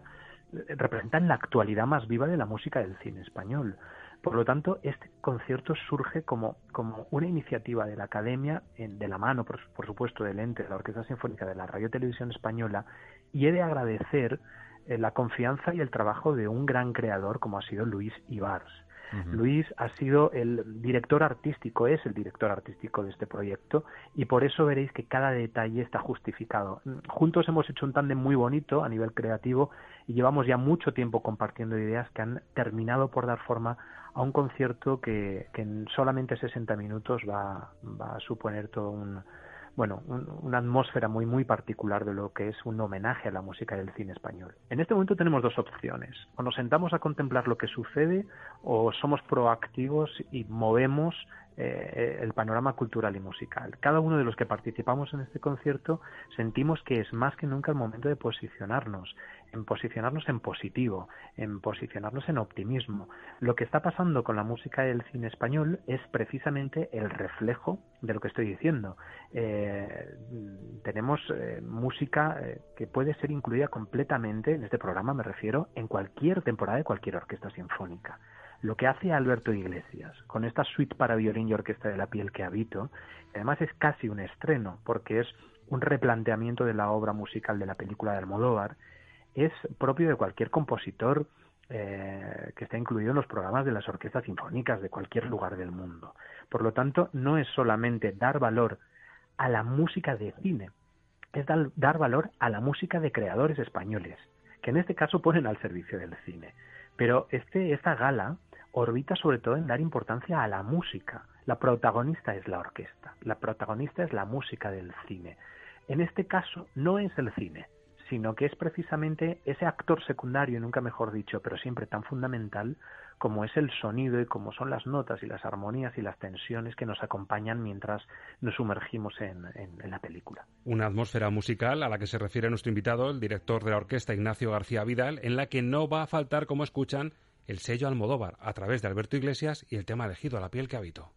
representan la actualidad más viva de la música del cine español. Por lo tanto, este concierto surge como, como una iniciativa de la Academia, en, de la mano, por, por, supuesto, del ente de la Orquesta Sinfónica de la Radio Televisión Española, y he de agradecer eh, la confianza y el trabajo de un gran creador como ha sido Luis Ibars. Luis ha sido el director artístico, es el director artístico de este proyecto y por eso veréis que cada detalle está justificado. Juntos hemos hecho un tándem muy bonito a nivel creativo y llevamos ya mucho tiempo compartiendo ideas que han terminado por dar forma a un concierto que, en solamente 60 minutos va, va a suponer todo un, bueno, una atmósfera muy muy particular de lo que es un homenaje a la música del cine español. En este momento tenemos dos opciones: o nos sentamos a contemplar lo que sucede, o somos proactivos y movemos eh, el panorama cultural y musical. Cada uno de los que participamos en este concierto sentimos que es más que nunca el momento de posicionarnos, en posicionarnos en positivo, en posicionarnos en optimismo. Lo que está pasando con la música del cine español es precisamente el reflejo de lo que estoy diciendo. Eh, tenemos eh, música que puede ser incluida completamente, en este programa me refiero, en cualquier temporada de cualquier orquesta sinfónica. Lo que hace Alberto Iglesias con esta suite para violín y orquesta de la piel que habito, además es casi un estreno, porque es un replanteamiento de la obra musical de la película de Almodóvar, es propio de cualquier compositor eh, que está incluido en los programas de las orquestas sinfónicas de cualquier lugar del mundo. Por lo tanto, no es solamente dar valor a la música de cine, es dar, dar valor a la música de creadores españoles, que en este caso ponen al servicio del cine. Pero este, esta gala orbita sobre todo en dar importancia a la música. La protagonista es la orquesta, la protagonista es la música del cine. En este caso no es el cine, sino que es precisamente ese actor secundario, nunca mejor dicho, pero siempre tan fundamental como es el sonido y como son las notas y las armonías y las tensiones que nos acompañan mientras nos sumergimos en, en, la película. Una atmósfera musical a la que se refiere nuestro invitado, el director de la orquesta Ignacio García Vidal, en la que no va a faltar, como escuchan, el sello Almodóvar a través de Alberto Iglesias y el tema elegido a la piel que habito.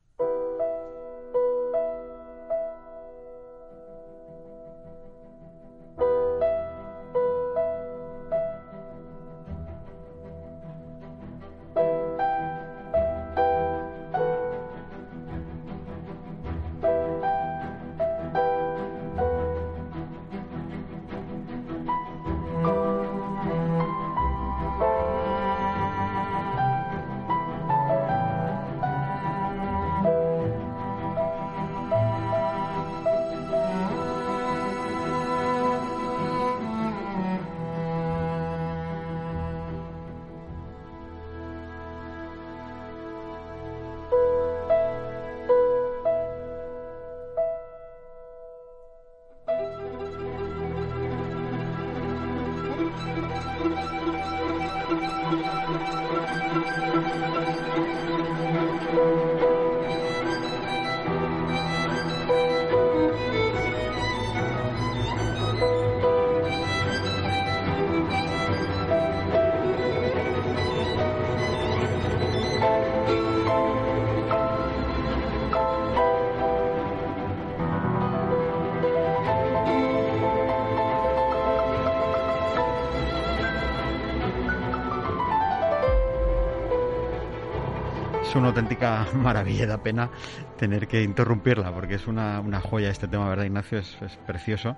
Es una auténtica maravilla, da pena tener que interrumpirla porque es una, una joya este tema, ¿verdad, Ignacio? Es, precioso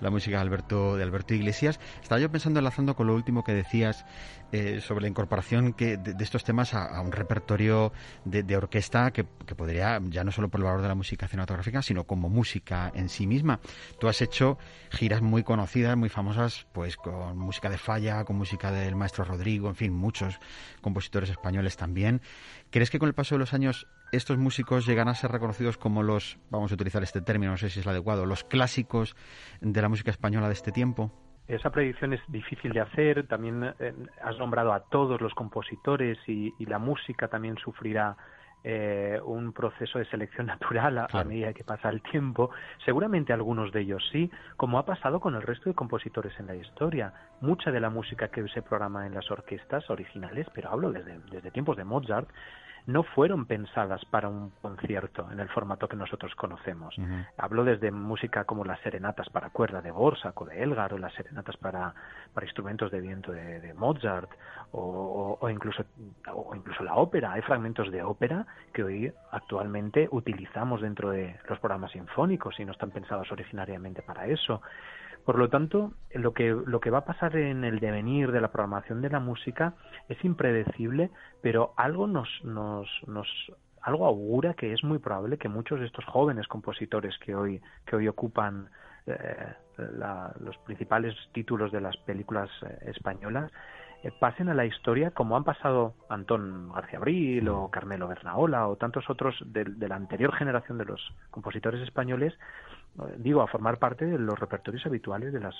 la música de Alberto, de Alberto Iglesias. Estaba yo pensando, enlazando con lo último que decías eh, sobre la incorporación que, de, estos temas a, un repertorio de, orquesta que, que, podría, ya no solo por el valor de la música cinematográfica, sino como música en sí misma. Tú has hecho giras muy conocidas, muy famosas, pues con música de Falla, con música del maestro Rodrigo, en fin, muchos compositores españoles también. ¿Crees que con el paso de los años estos músicos llegan a ser reconocidos como los, vamos a utilizar este término, no sé si es el adecuado, los clásicos de la música española de este tiempo? Esa predicción es difícil de hacer. También eh, has nombrado a todos los compositores y, la música también sufrirá eh, un proceso de selección natural a, medida que pasa el tiempo. Seguramente algunos de ellos sí, como ha pasado con el resto de compositores en la historia. Mucha de la música que se programa en las orquestas originales, pero hablo desde, desde tiempos de Mozart, no fueron pensadas para un concierto en el formato que nosotros conocemos. Hablo desde música como las serenatas para cuerda de Borsak o de Elgar o las serenatas para, para instrumentos de viento de, Mozart o, o, incluso, o incluso la ópera. Hay fragmentos de ópera que hoy actualmente utilizamos dentro de los programas sinfónicos y no están pensados originariamente para eso. Por lo tanto, lo que, lo que va a pasar en el devenir de la programación de la música es impredecible, pero algo nos, nos, nos algo augura que es muy probable que muchos de estos jóvenes compositores que hoy, que hoy ocupan eh, los principales títulos de las películas eh, españolas eh, pasen a la historia como han pasado Antón García Abril o Carmelo Bernaola o tantos otros de, de la anterior generación de los compositores españoles digo, a formar parte de los repertorios habituales de las,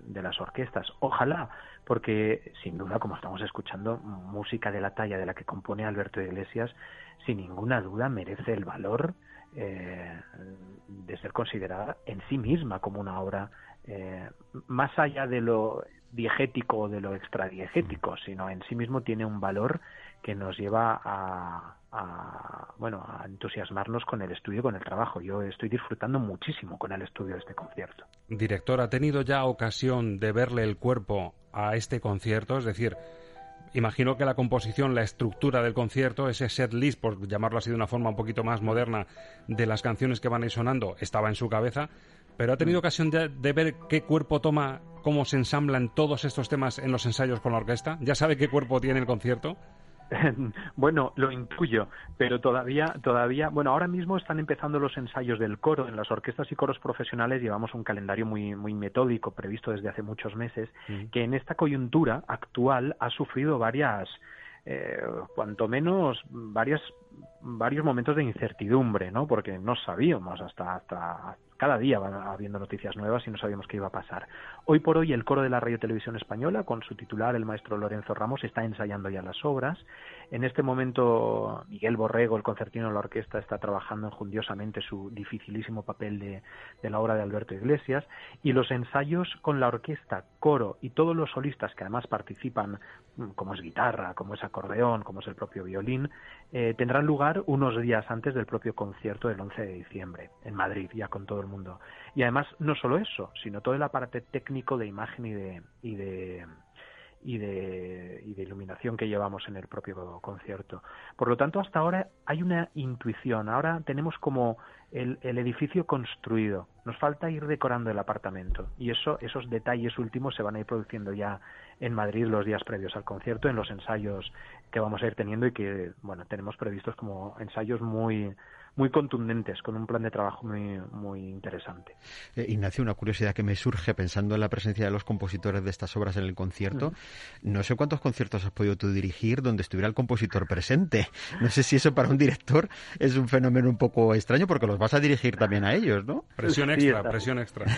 de las orquestas. Ojalá, porque sin duda, como estamos escuchando, música de la talla de la que compone Alberto Iglesias, sin ninguna duda merece el valor eh, de ser considerada en sí misma como una obra eh, más allá de lo diegético o de lo extradiegético, sino en sí mismo tiene un valor que nos lleva a, bueno a entusiasmarnos con el estudio con el trabajo. Yo estoy disfrutando muchísimo con el estudio de este concierto. Director ha tenido ya ocasión de verle el cuerpo a este concierto es decir imagino que la composición la estructura del concierto ese set list por llamarlo así de una forma un poquito más moderna de las canciones que van a ir sonando estaba en su cabeza pero ha tenido mm. ocasión de, de ver qué cuerpo toma cómo se ensamblan todos estos temas en los ensayos con la orquesta ya sabe qué cuerpo tiene el concierto bueno, lo intuyo, pero todavía, todavía, bueno, ahora mismo están empezando los ensayos del coro. En las orquestas y coros profesionales llevamos un calendario muy, muy metódico previsto desde hace muchos meses, que en esta coyuntura actual ha sufrido varias, eh, cuanto menos varias, varios momentos de incertidumbre, ¿no? Porque no sabíamos hasta, hasta cada día va habiendo noticias nuevas y no sabíamos qué iba a pasar. Hoy por hoy el coro de la Radio Televisión Española, con su titular, el maestro Lorenzo Ramos, está ensayando ya las obras. En este momento Miguel Borrego, el concertino de la orquesta, está trabajando enjundiosamente su dificilísimo papel de, de la obra de Alberto Iglesias y los ensayos con la orquesta, coro y todos los solistas que además participan, mm, como es guitarra, como es acordeón, como es el propio violín, eh, tendrán lugar unos días antes del propio concierto del 11 de diciembre en Madrid, ya con todo el mundo. Y además, no solo eso, sino todo el aparato técnico de imagen y de, y de, y de, y de iluminación que llevamos en el propio concierto. Por lo tanto, hasta ahora hay una intuición. Ahora tenemos como el, el, edificio construido. Nos falta ir decorando el apartamento. Y eso, esos detalles últimos se van a ir produciendo ya en Madrid los días previos al concierto, en los ensayos que vamos a ir teniendo y que, bueno, tenemos previstos como ensayos muy muy contundentes, con un plan de trabajo muy, muy interesante. Eh, Ignacio, una curiosidad que me surge pensando en la presencia de los compositores de estas obras en el concierto. No sé cuántos conciertos has podido tú dirigir donde estuviera el compositor presente. No sé si eso para un director es un fenómeno un poco extraño porque los vas a dirigir también a ellos, ¿no? Presión extra, presión extra.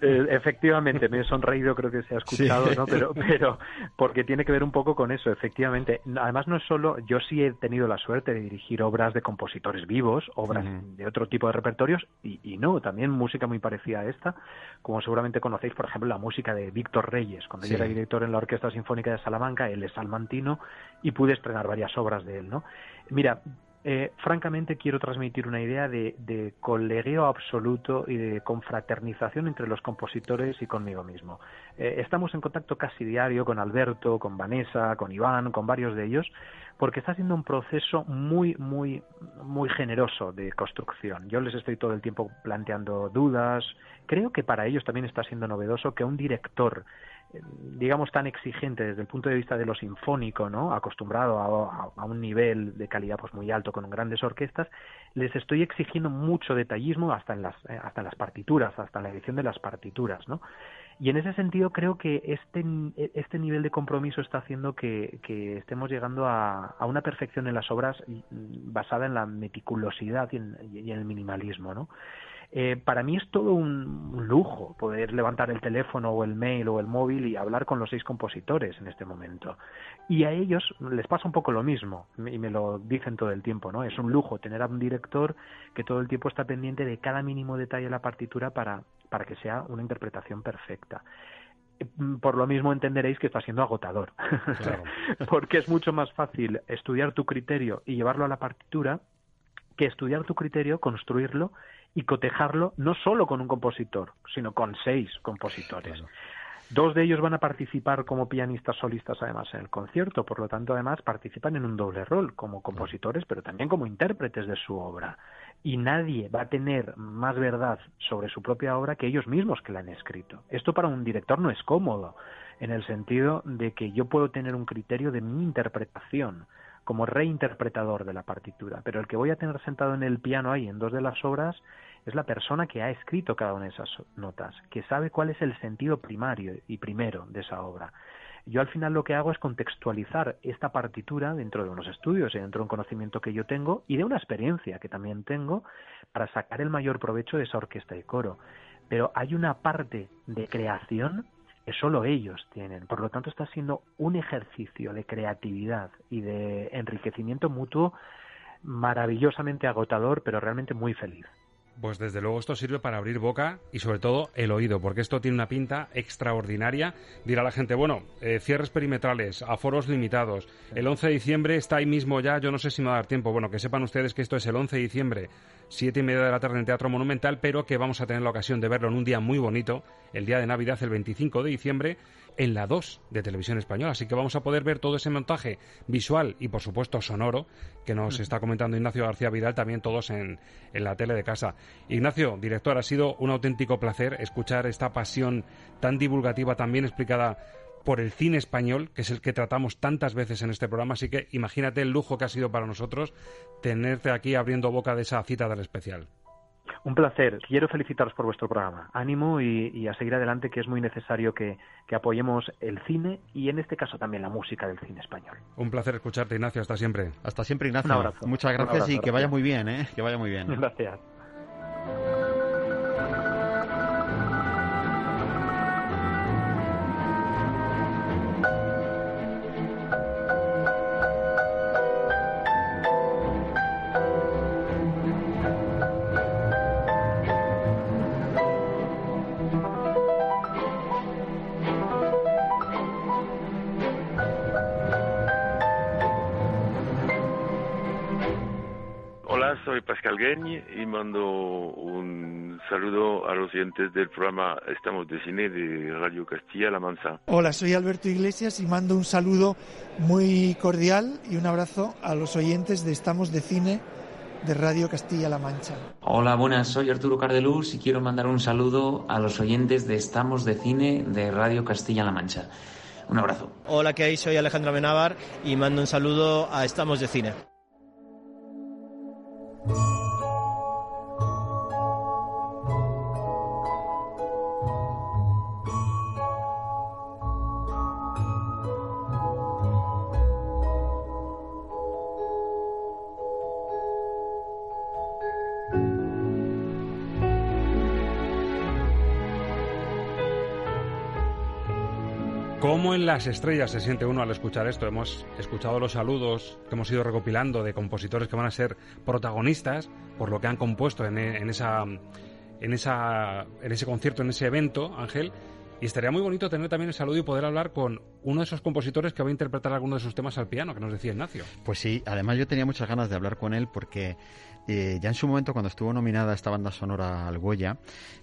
Eh, efectivamente, me he sonreído, creo que se ha escuchado, ¿no? Pero, pero porque tiene que ver un poco con eso, efectivamente. Además, no es solo, yo sí he tenido la suerte de dirigir obras de compositores vivos, obras de otro tipo de repertorios y, no, también música muy parecida a esta, como seguramente conocéis, por ejemplo, la música de Víctor Reyes, cuando yo era director en la Orquesta Sinfónica de Salamanca, él es salmantino y pude estrenar varias obras de él, ¿no? Mira, eh, francamente quiero transmitir una idea de, de, colegueo absoluto y de confraternización entre los compositores y conmigo mismo. Eh, estamos en contacto casi diario con Alberto, con Vanessa, con Iván, con varios de ellos, porque está siendo un proceso muy, muy, muy generoso de construcción. Yo les estoy todo el tiempo planteando dudas. Creo que para ellos también está siendo novedoso que un director eh, digamos tan exigente desde el punto de vista de lo sinfónico, ¿no? acostumbrado a, un nivel de calidad pues muy alto con grandes orquestas, les estoy exigiendo mucho detallismo hasta en las eh, hasta en las partituras, hasta la edición de las partituras, ¿no? Y en ese sentido creo que este, este nivel de compromiso está haciendo que, estemos llegando a, una perfección en las obras basada en la meticulosidad y en, el minimalismo, ¿no? Eh, para mí es todo un lujo poder levantar el teléfono o el mail o el móvil y hablar con los seis compositores en este momento. Y a ellos les pasa un poco lo mismo, y me lo dicen todo el tiempo, ¿no? Es un lujo tener a un director que todo el tiempo está pendiente de cada mínimo detalle de la partitura para, para que sea una interpretación perfecta por lo mismo entenderéis que está siendo agotador, porque es mucho más fácil estudiar tu criterio y llevarlo a la partitura que estudiar tu criterio, construirlo y cotejarlo no solo con un compositor, sino con seis compositores. Dos de ellos van a participar como pianistas solistas además en el concierto, por lo tanto además participan en un doble rol como compositores, pero también como intérpretes de su obra. Y nadie va a tener más verdad sobre su propia obra que ellos mismos que la han escrito. Esto para un director no es cómodo, en el sentido de que yo puedo tener un criterio de mi interpretación como reinterpretador de la partitura, pero el que voy a tener sentado en el piano ahí en dos de las obras es la persona que ha escrito cada una de esas notas, que sabe cuál es el sentido primario y primero de esa obra. Yo al final lo que hago es contextualizar esta partitura dentro de unos estudios y dentro de un conocimiento que yo tengo y de una experiencia que también tengo para sacar el mayor provecho de esa orquesta y coro. Pero hay una parte de creación que solo ellos tienen. Por lo tanto, está siendo un ejercicio de creatividad y de enriquecimiento mutuo maravillosamente agotador, pero realmente muy feliz. Pues desde luego esto sirve para abrir boca y sobre todo el oído, porque esto tiene una pinta extraordinaria. Dirá la gente, bueno, eh, cierres perimetrales, aforos limitados. El 11 de diciembre está ahí mismo ya, yo no sé si me va a dar tiempo. Bueno, que sepan ustedes que esto es el 11 de diciembre, siete y media de la tarde en Teatro Monumental, pero que vamos a tener la ocasión de verlo en un día muy bonito, el día de Navidad, el 25 de diciembre, en la 2 de Televisión Española. Así que vamos a poder ver todo ese montaje visual y, por supuesto, sonoro que nos está comentando Ignacio García Vidal, también todos en, en la tele de casa. Ignacio, director, ha sido un auténtico placer escuchar esta pasión tan divulgativa, tan bien explicada por el cine español, que es el que tratamos tantas veces en este programa, así que imagínate el lujo que ha sido para nosotros tenerte aquí abriendo boca de esa cita del especial. Un placer. Quiero felicitaros por vuestro programa. Ánimo y, a seguir adelante, que es muy necesario que, apoyemos el cine y, en este caso, también la música del cine español. Un placer escucharte, Ignacio. Hasta siempre. Hasta siempre, Ignacio. Un abrazo. Muchas gracias y que vaya muy bien, ¿eh? Que vaya muy bien. Gracias. Saludo a los oyentes del programa Estamos de Cine de Radio Castilla-La Mancha. Hola, soy Alberto Iglesias y mando un saludo muy cordial y un abrazo a los oyentes de Estamos de Cine de Radio Castilla-La Mancha. Hola, buenas, soy Arturo Cardeluz y quiero mandar un saludo a los oyentes de Estamos de Cine de Radio Castilla-La Mancha. Un abrazo. Hola, ¿qué hay? Soy Alejandro Benavar y mando un saludo a Estamos de Cine. ¿Cómo en las estrellas se siente uno al escuchar esto? Hemos escuchado los saludos que hemos ido recopilando de compositores que van a ser protagonistas por lo que han compuesto en, esa, en, esa, en ese concierto, en ese evento, Ángel. Y estaría muy bonito tener también el saludo y poder hablar con uno de esos compositores que va a interpretar algunos de sus temas al piano, que nos decía Ignacio. Pues sí, además yo tenía muchas ganas de hablar con él porque eh, ya en su momento cuando estuvo nominada esta banda sonora al Goya,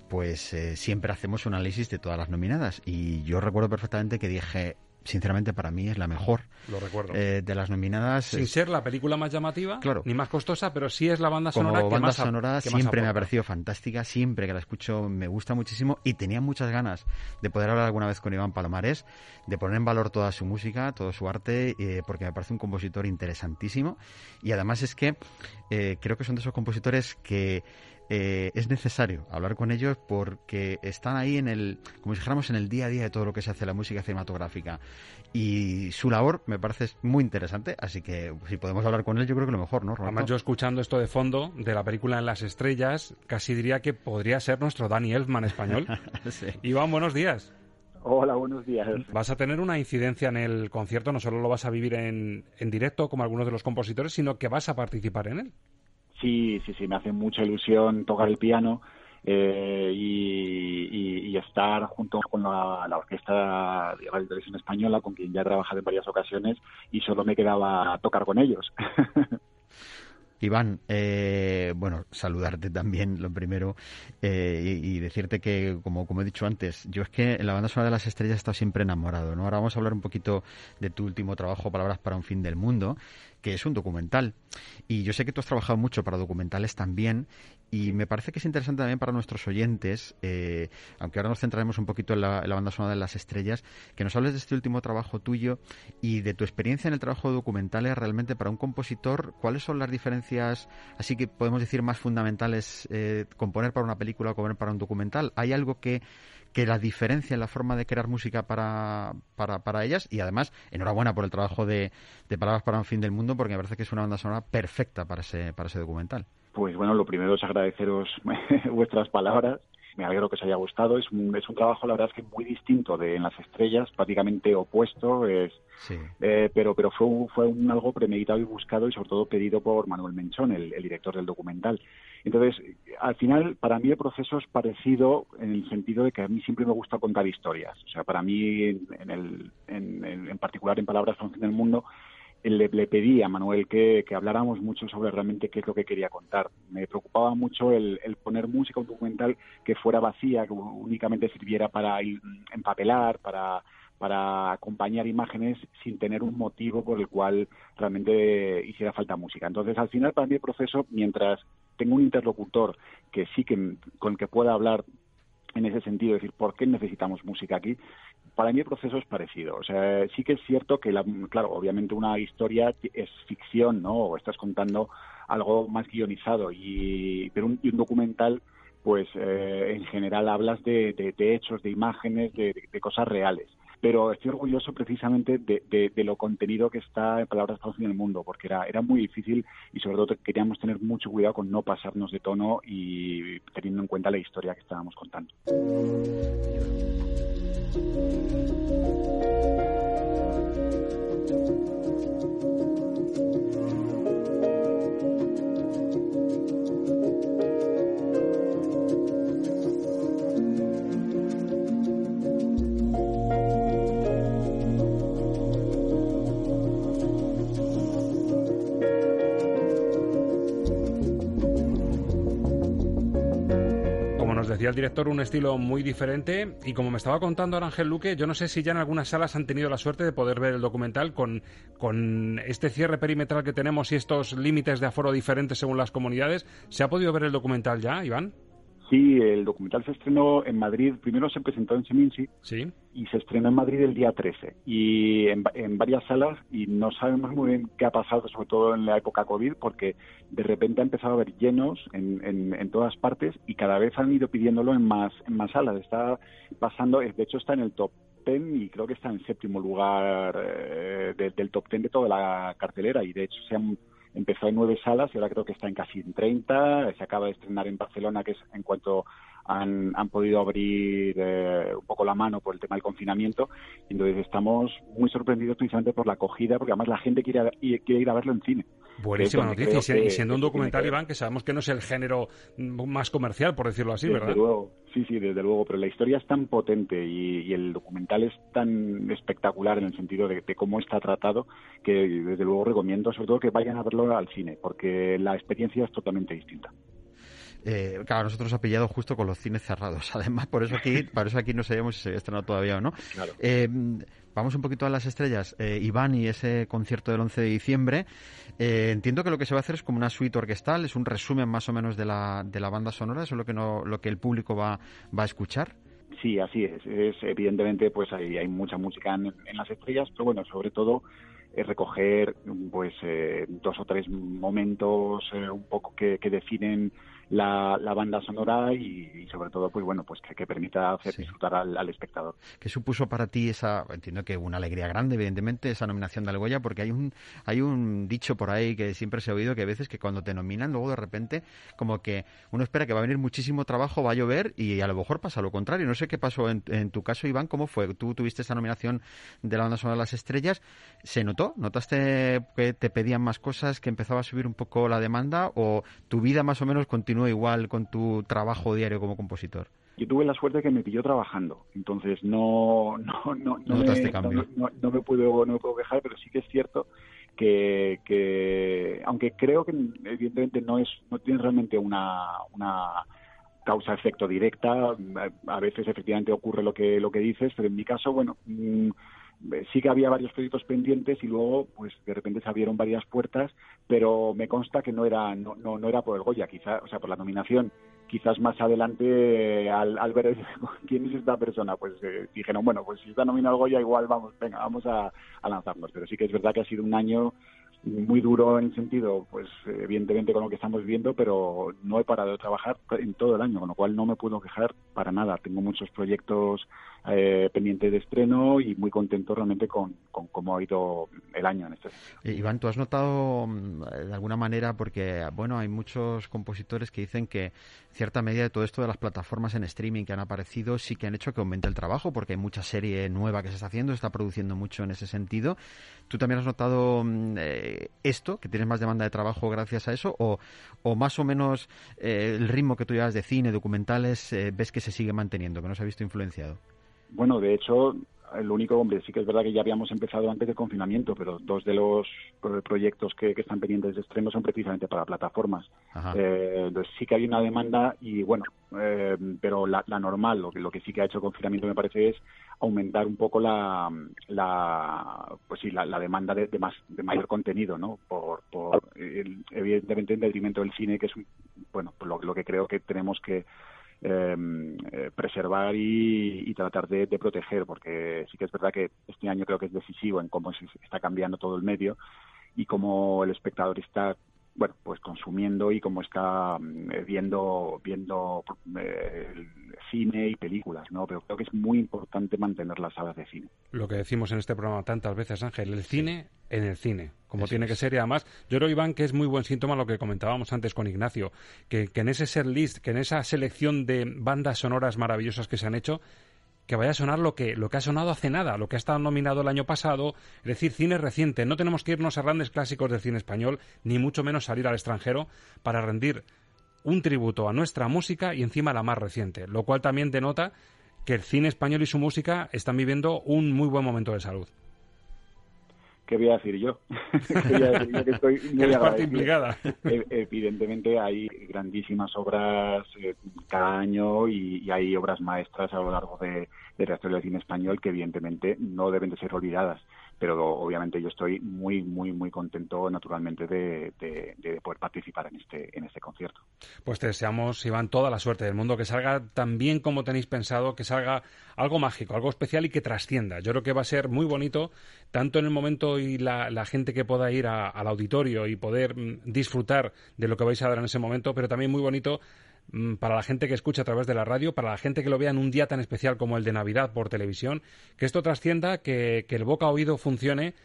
pues eh, siempre hacemos un análisis de todas las nominadas y yo recuerdo perfectamente que dije sinceramente para mí es la mejor. Lo recuerdo. Eh, de las nominadas. Sin ser la película más llamativa, ni más costosa, pero sí es la banda sonora Como que banda sonora siempre me ha parecido fantástica, siempre que la escucho me gusta muchísimo y tenía muchas ganas de poder hablar alguna vez con Iván Palomares, de poner en valor toda su música, todo su arte, eh, porque me parece un compositor interesantísimo y además es que eh, creo que son de esos compositores que eh, es necesario hablar con ellos porque están ahí en el, como si dijéramos, en el día a día de todo lo que se hace en la música cinematográfica. Y su labor me parece muy interesante, así que si podemos hablar con él, yo creo que lo mejor, ¿no? Además, yo escuchando esto de fondo de la película En las estrellas, casi diría que podría ser nuestro Danny Elfman español. Iván, buenos días. Hola, buenos días. Vas a tener una incidencia en el concierto, no solo lo vas a vivir en, en directo como algunos de los compositores, sino que vas a participar en él. Sí, sí, sí, me hace mucha ilusión tocar el piano eh, y, estar junto con la, Orquesta de Radio Televisión Española, con quien ya he trabajado en varias ocasiones, y solo me quedaba tocar con ellos. Iván, eh, bueno, saludarte también, lo primero, eh, y, decirte que, como, como he dicho antes, yo es que en la banda sonora de las estrellas he estado siempre enamorado, ¿no? Ahora vamos a hablar un poquito de tu último trabajo, Palabras para un fin del mundo, que es un documental. Y yo sé que tú has trabajado mucho para documentales también, y me parece que es interesante también para nuestros oyentes, eh, aunque ahora nos centraremos un poquito en la, banda sonora de las estrellas, que nos hables de este último trabajo tuyo y de tu experiencia en el trabajo de documentales realmente para un compositor. ¿Cuáles son las diferencias, así que podemos decir, más fundamentales eh, componer para una película o componer para un documental? ¿Hay algo que que la diferencia en la forma de crear música para, para, para ellas y además enhorabuena por el trabajo de, de, Palabras para un fin del mundo porque me parece que es una banda sonora perfecta para ese, para ese documental. Pues bueno, lo primero es agradeceros vuestras palabras. Me alegro que os haya gustado. Es un, es un trabajo, la verdad es que muy distinto de En las estrellas, prácticamente opuesto. Es, eh, pero pero fue, fue un algo premeditado y buscado y sobre todo pedido por Manuel Menchón, el director del documental. Entonces, al final, para mí el proceso es parecido en el sentido de que a mí siempre me gusta contar historias. O sea, para mí, en, el, en, particular en Palabras para del mundo, le, le, pedí a Manuel que, habláramos mucho sobre realmente qué es lo que quería contar. Me preocupaba mucho el, poner música un documental que fuera vacía, que únicamente sirviera para empapelar, para para acompañar imágenes sin tener un motivo por el cual realmente hiciera falta música. Entonces, al final, para mí el proceso, mientras tengo un interlocutor que sí que con el que pueda hablar en ese sentido, decir, ¿por qué necesitamos música aquí? Para mí el proceso es parecido. O sea, sí que es cierto que, la, claro, obviamente una historia es ficción, ¿no? O estás contando algo más guionizado, y, pero un, documental pues eh, en general hablas de, de, hechos, de imágenes, de, cosas reales pero estoy orgulloso precisamente de, lo contenido que está en Palabras para en el mundo, porque era, era muy difícil y sobre todo queríamos tener mucho cuidado con no pasarnos de tono y teniendo en cuenta la historia que estábamos contando. Decía el director, un estilo muy diferente. Y como me estaba contando Ángel Luque, yo no sé si ya en algunas salas han tenido la suerte de poder ver el documental con, con este cierre perimetral que tenemos y estos límites de aforo diferentes según las comunidades. ¿Se ha podido ver el documental ya, Iván? Sí, el documental se estrenó en Madrid. Primero se presentó en Seminci ¿Sí? y se estrenó en Madrid el día 13 y en, varias salas y no sabemos muy bien qué ha pasado, sobre todo en la época COVID, porque de repente ha empezado a haber llenos en, en, todas partes y cada vez han ido pidiéndolo en más, en más salas. Está pasando, de hecho está en el top 10 y creo que está en séptimo lugar eh, del top 10 de toda la cartelera y de hecho se han empezó en nueve salas y ahora creo que está en casi en 30. Se acaba de estrenar en Barcelona, que es en cuanto han, han podido abrir eh, un poco la mano por el tema del confinamiento. Entonces estamos muy sorprendidos precisamente por la acogida, porque además la gente quiere, quiere ir a verlo en cine. Buenísima noticia. y siendo un documental, Iván, que sabemos que no es el género más comercial, por decirlo así, desde ¿verdad? Luego, sí, sí, desde luego. Pero la historia es tan potente y, el documental es tan espectacular en el sentido de, de, cómo está tratado que desde luego recomiendo sobre todo que vayan a verlo al cine, porque la experiencia es totalmente distinta. Eh, claro, nosotros ha pillado justo con los cines cerrados. Además, por eso aquí, por eso aquí no sabemos si se ha estrenado todavía o no. Eh, vamos un poquito a las estrellas. Eh, Iván y ese concierto del 11 de diciembre. Eh, entiendo que lo que se va a hacer es como una suite orquestal, es un resumen más o menos de la, de la banda sonora, eso es lo que, no, lo que el público va, va a escuchar. Sí, así es. es evidentemente, pues hay, hay mucha música en, las estrellas, pero bueno, sobre todo es recoger pues dos o tres momentos un poco que, que definen la, banda sonora y, sobre todo, pues bueno, pues que, permita hacer disfrutar al, espectador. ¿Qué supuso para ti esa, entiendo que una alegría grande, evidentemente, esa nominación de Algoya, porque hay un, hay un dicho por ahí que siempre se ha oído que a veces que cuando te nominan, luego de repente, como que uno espera que va a venir muchísimo trabajo, va a llover y a lo mejor pasa lo contrario. No sé qué pasó en, en tu caso, Iván, ¿cómo fue? Tú tuviste esa nominación de la banda sonora de las estrellas, ¿se notó? ¿Notaste que te pedían más cosas, que empezaba a subir un poco la demanda o tu vida más o menos continuó igual con tu trabajo diario como compositor? Yo tuve la suerte que me pilló trabajando, entonces no no no no, me, no, me puedo no me puedo quejar, pero sí que es cierto que, que aunque creo que evidentemente no es no tiene realmente una una causa-efecto directa. A veces efectivamente ocurre lo que, lo que dices, pero en mi caso, bueno, mm, sí que había varios proyectos pendientes y luego, pues de repente se abrieron varias puertas, pero me consta que no era, no, no, no era por el Goya, quizá, o sea, por la nominación. Quizás más adelante, al, al ver quién es esta persona, pues eh, dijeron, bueno, pues si está nominado Goya, igual vamos, venga, vamos a, a lanzarnos. Pero sí que es verdad que ha sido un año muy duro en el sentido, pues evidentemente con lo que estamos viendo, pero no he parado de trabajar en todo el año, con lo cual no me puedo quejar para nada. Tengo muchos proyectos eh, pendientes de estreno y muy contento realmente con, con, cómo ha ido el año en este. Eh, Iván, ¿tú has notado mm, de alguna manera, porque bueno, hay muchos compositores que dicen que cierta medida de todo esto de las plataformas en streaming que han aparecido sí que han hecho que aumente el trabajo, porque hay mucha serie nueva que se está haciendo, se está produciendo mucho en ese sentido. ¿Tú también has notado mm, eh, esto, que tienes más demanda de trabajo gracias a eso? ¿O, o más o menos eh, el ritmo que tú llevas de cine, documentales, eh, ves que se sigue manteniendo, que no se ha visto influenciado? Bueno, de hecho, el único, hombre, sí que es verdad que ya habíamos empezado antes del confinamiento, pero dos de los proyectos que, están pendientes de estreno son precisamente para plataformas. Eh, entonces sí que hay una demanda y bueno, eh, pero la, normal, lo que, lo que sí que ha hecho el confinamiento me parece es aumentar un poco la, la pues sí, la, demanda de, más, de mayor contenido, ¿no? Por, por evidentemente en detrimento del cine, que es, bueno, lo, lo que creo que tenemos que eh, preservar y, tratar de, proteger, porque sí que es verdad que este año creo que es decisivo en cómo se está cambiando todo el medio y cómo el espectador está bueno, pues consumiendo y cómo está mm, eh, viendo viendo eh, cine y películas, ¿no? Pero creo que es muy importante mantener las salas de cine. Lo que decimos en este programa tantas veces, Ángel, el cine en el cine, como tiene que ser y además yo creo Iván que es muy buen síntoma lo que comentábamos antes con Ignacio, que, que en ese set list, que en esa selección de bandas sonoras maravillosas que se han hecho, que vaya a sonar lo que, lo que ha sonado hace nada, lo que ha estado nominado el año pasado, es decir, cine reciente. No tenemos que irnos a grandes clásicos del cine español, ni mucho menos salir al extranjero para rendir un tributo a nuestra música y encima la más reciente, lo cual también denota que el cine español y su música están viviendo un muy buen momento de salud. ¿Qué voy a decir yo? que estoy muy parte implicada. E, evidentemente hay grandísimas obras eh, cada año y, hay obras maestras a lo largo de, de la historia del cine español que evidentemente no deben de ser olvidadas pero obviamente yo estoy muy, muy, muy contento naturalmente de, poder participar en este, en este concierto. Pues te deseamos, Iván, toda la suerte del mundo, que salga tan bien como tenéis pensado, que salga algo mágico, algo especial y que trascienda. Yo creo que va a ser muy bonito, tanto en el momento y la, gente que pueda ir al auditorio y poder mm, disfrutar de lo que vais a dar en ese momento, pero también muy bonito para la gente que escucha a través de la radio, para la gente que lo vea en un día tan especial como el de Navidad por televisión, que esto trascienda, que, el boca a oído funcione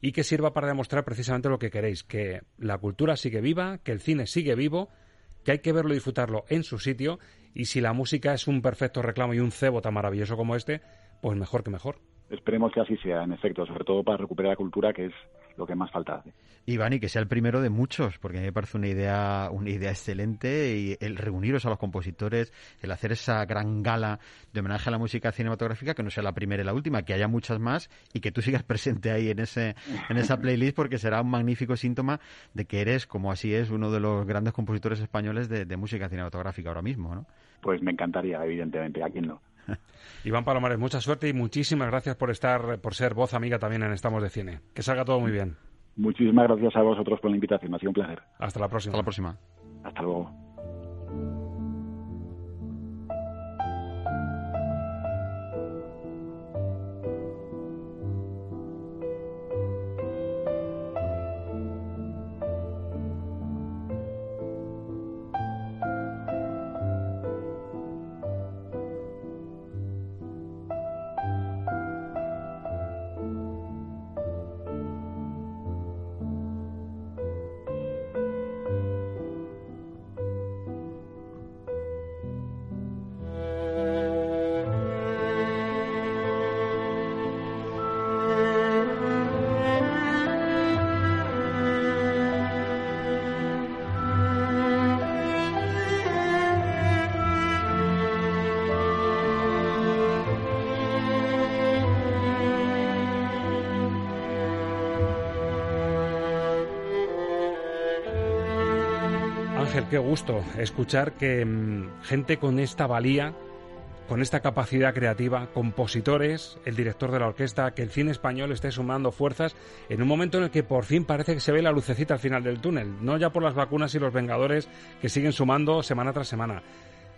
y que sirva para demostrar precisamente lo que queréis, que la cultura sigue viva, que el cine sigue vivo, que hay que verlo y disfrutarlo en su sitio, y si la música es un perfecto reclamo y un cebo tan maravilloso como este, pues mejor que mejor. Esperemos que así sea, en efecto, sobre todo para recuperar la cultura, que es lo que más falta hace. Iván, y que sea el primero de muchos, porque a mí me parece una idea, una idea excelente y el reuniros a los compositores, el hacer esa gran gala de homenaje a la música cinematográfica, que no sea la primera y la última, que haya muchas más y que tú sigas presente ahí en ese, en esa playlist, porque será un magnífico síntoma de que eres, como así es, uno de los grandes compositores españoles de, de música cinematográfica ahora mismo, ¿no? Pues me encantaría, evidentemente, a quién no. Iván Palomares, mucha suerte y muchísimas gracias por estar, por ser voz amiga también en Estamos de Cine. Que salga todo muy bien. Muchísimas gracias a vosotros por la invitación, ha sido un placer. Hasta la próxima. Hasta la próxima. Hasta luego. Ángel, qué gusto escuchar que mm, gente con esta valía, con esta capacidad creativa, compositores, el director de la orquesta, que el cine español esté sumando fuerzas en un momento en el que por fin parece que se ve la lucecita al final del túnel, no ya por las vacunas y los vengadores que siguen sumando semana tras semana,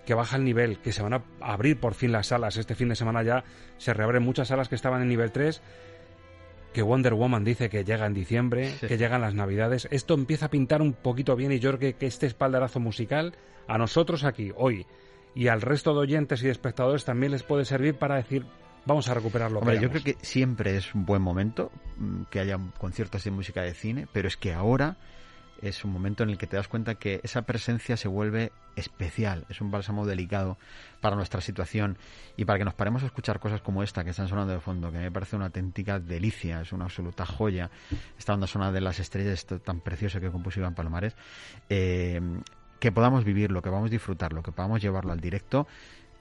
que baja el nivel, que se van a abrir por fin las salas. Este fin de semana ya se reabren muchas salas que estaban en nivel 3 que Wonder Woman dice que llega en diciembre, que llegan las Navidades. Esto empieza a pintar un poquito bien y yo creo que este espaldarazo musical a nosotros aquí, hoy, y al resto de oyentes y de espectadores también les puede servir para decir, vamos a recuperarlo. Hombre, yo creo que siempre es un buen momento mm, que haya conciertos de música de cine, pero es que ahora es un momento en el que te das cuenta que esa presencia se vuelve especial, es un bálsamo delicado para nuestra situación. Y para que nos paremos a escuchar cosas como esta que están sonando de fondo, que me parece una auténtica delicia, es una absoluta joya, esta banda sonora de las estrellas, tan precioso que compuso Iván Palomares, eh, que podamos vivirlo, que podamos disfrutarlo, que podamos llevarlo al directo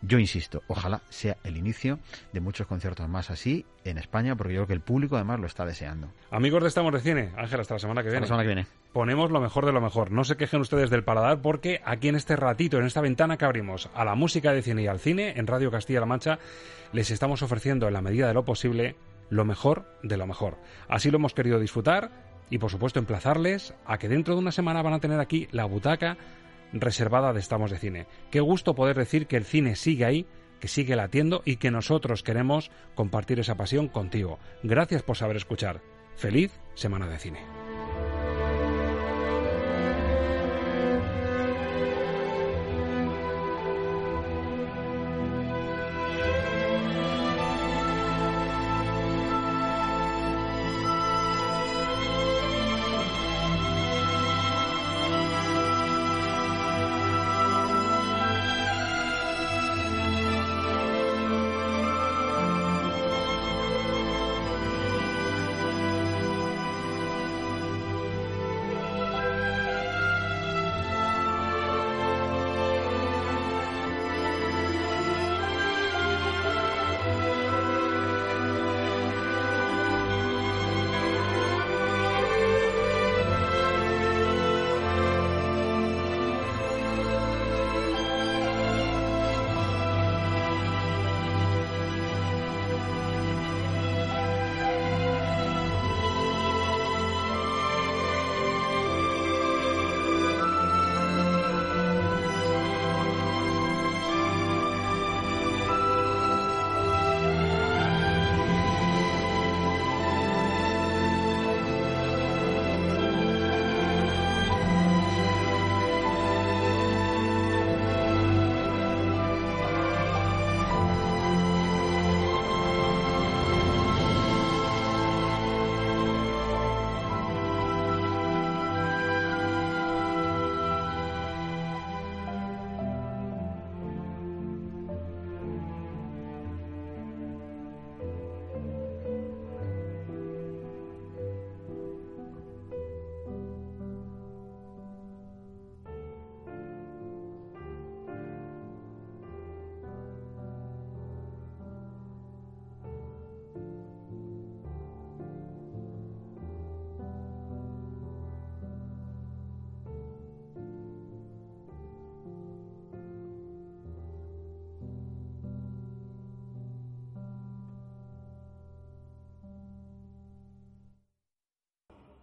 yo insisto, ojalá sea el inicio de muchos conciertos más así en España, porque yo creo que el público además lo está deseando. Amigos de Estamos de Cine, Ángel, hasta la semana que viene. Hasta la semana que viene. Ponemos lo mejor de lo mejor. No se quejen ustedes del paladar, porque aquí en este ratito, en esta ventana que abrimos a la música de cine y al cine, en Radio Castilla-La Mancha, les estamos ofreciendo en la medida de lo posible lo mejor de lo mejor. Así lo hemos querido disfrutar y, por supuesto, emplazarles a que dentro de una semana van a tener aquí la butaca reservada de Estamos de Cine. Qué gusto poder decir que el cine sigue ahí, que sigue latiendo y que nosotros queremos compartir esa pasión contigo. Gracias por saber escuchar. Feliz Semana de Cine.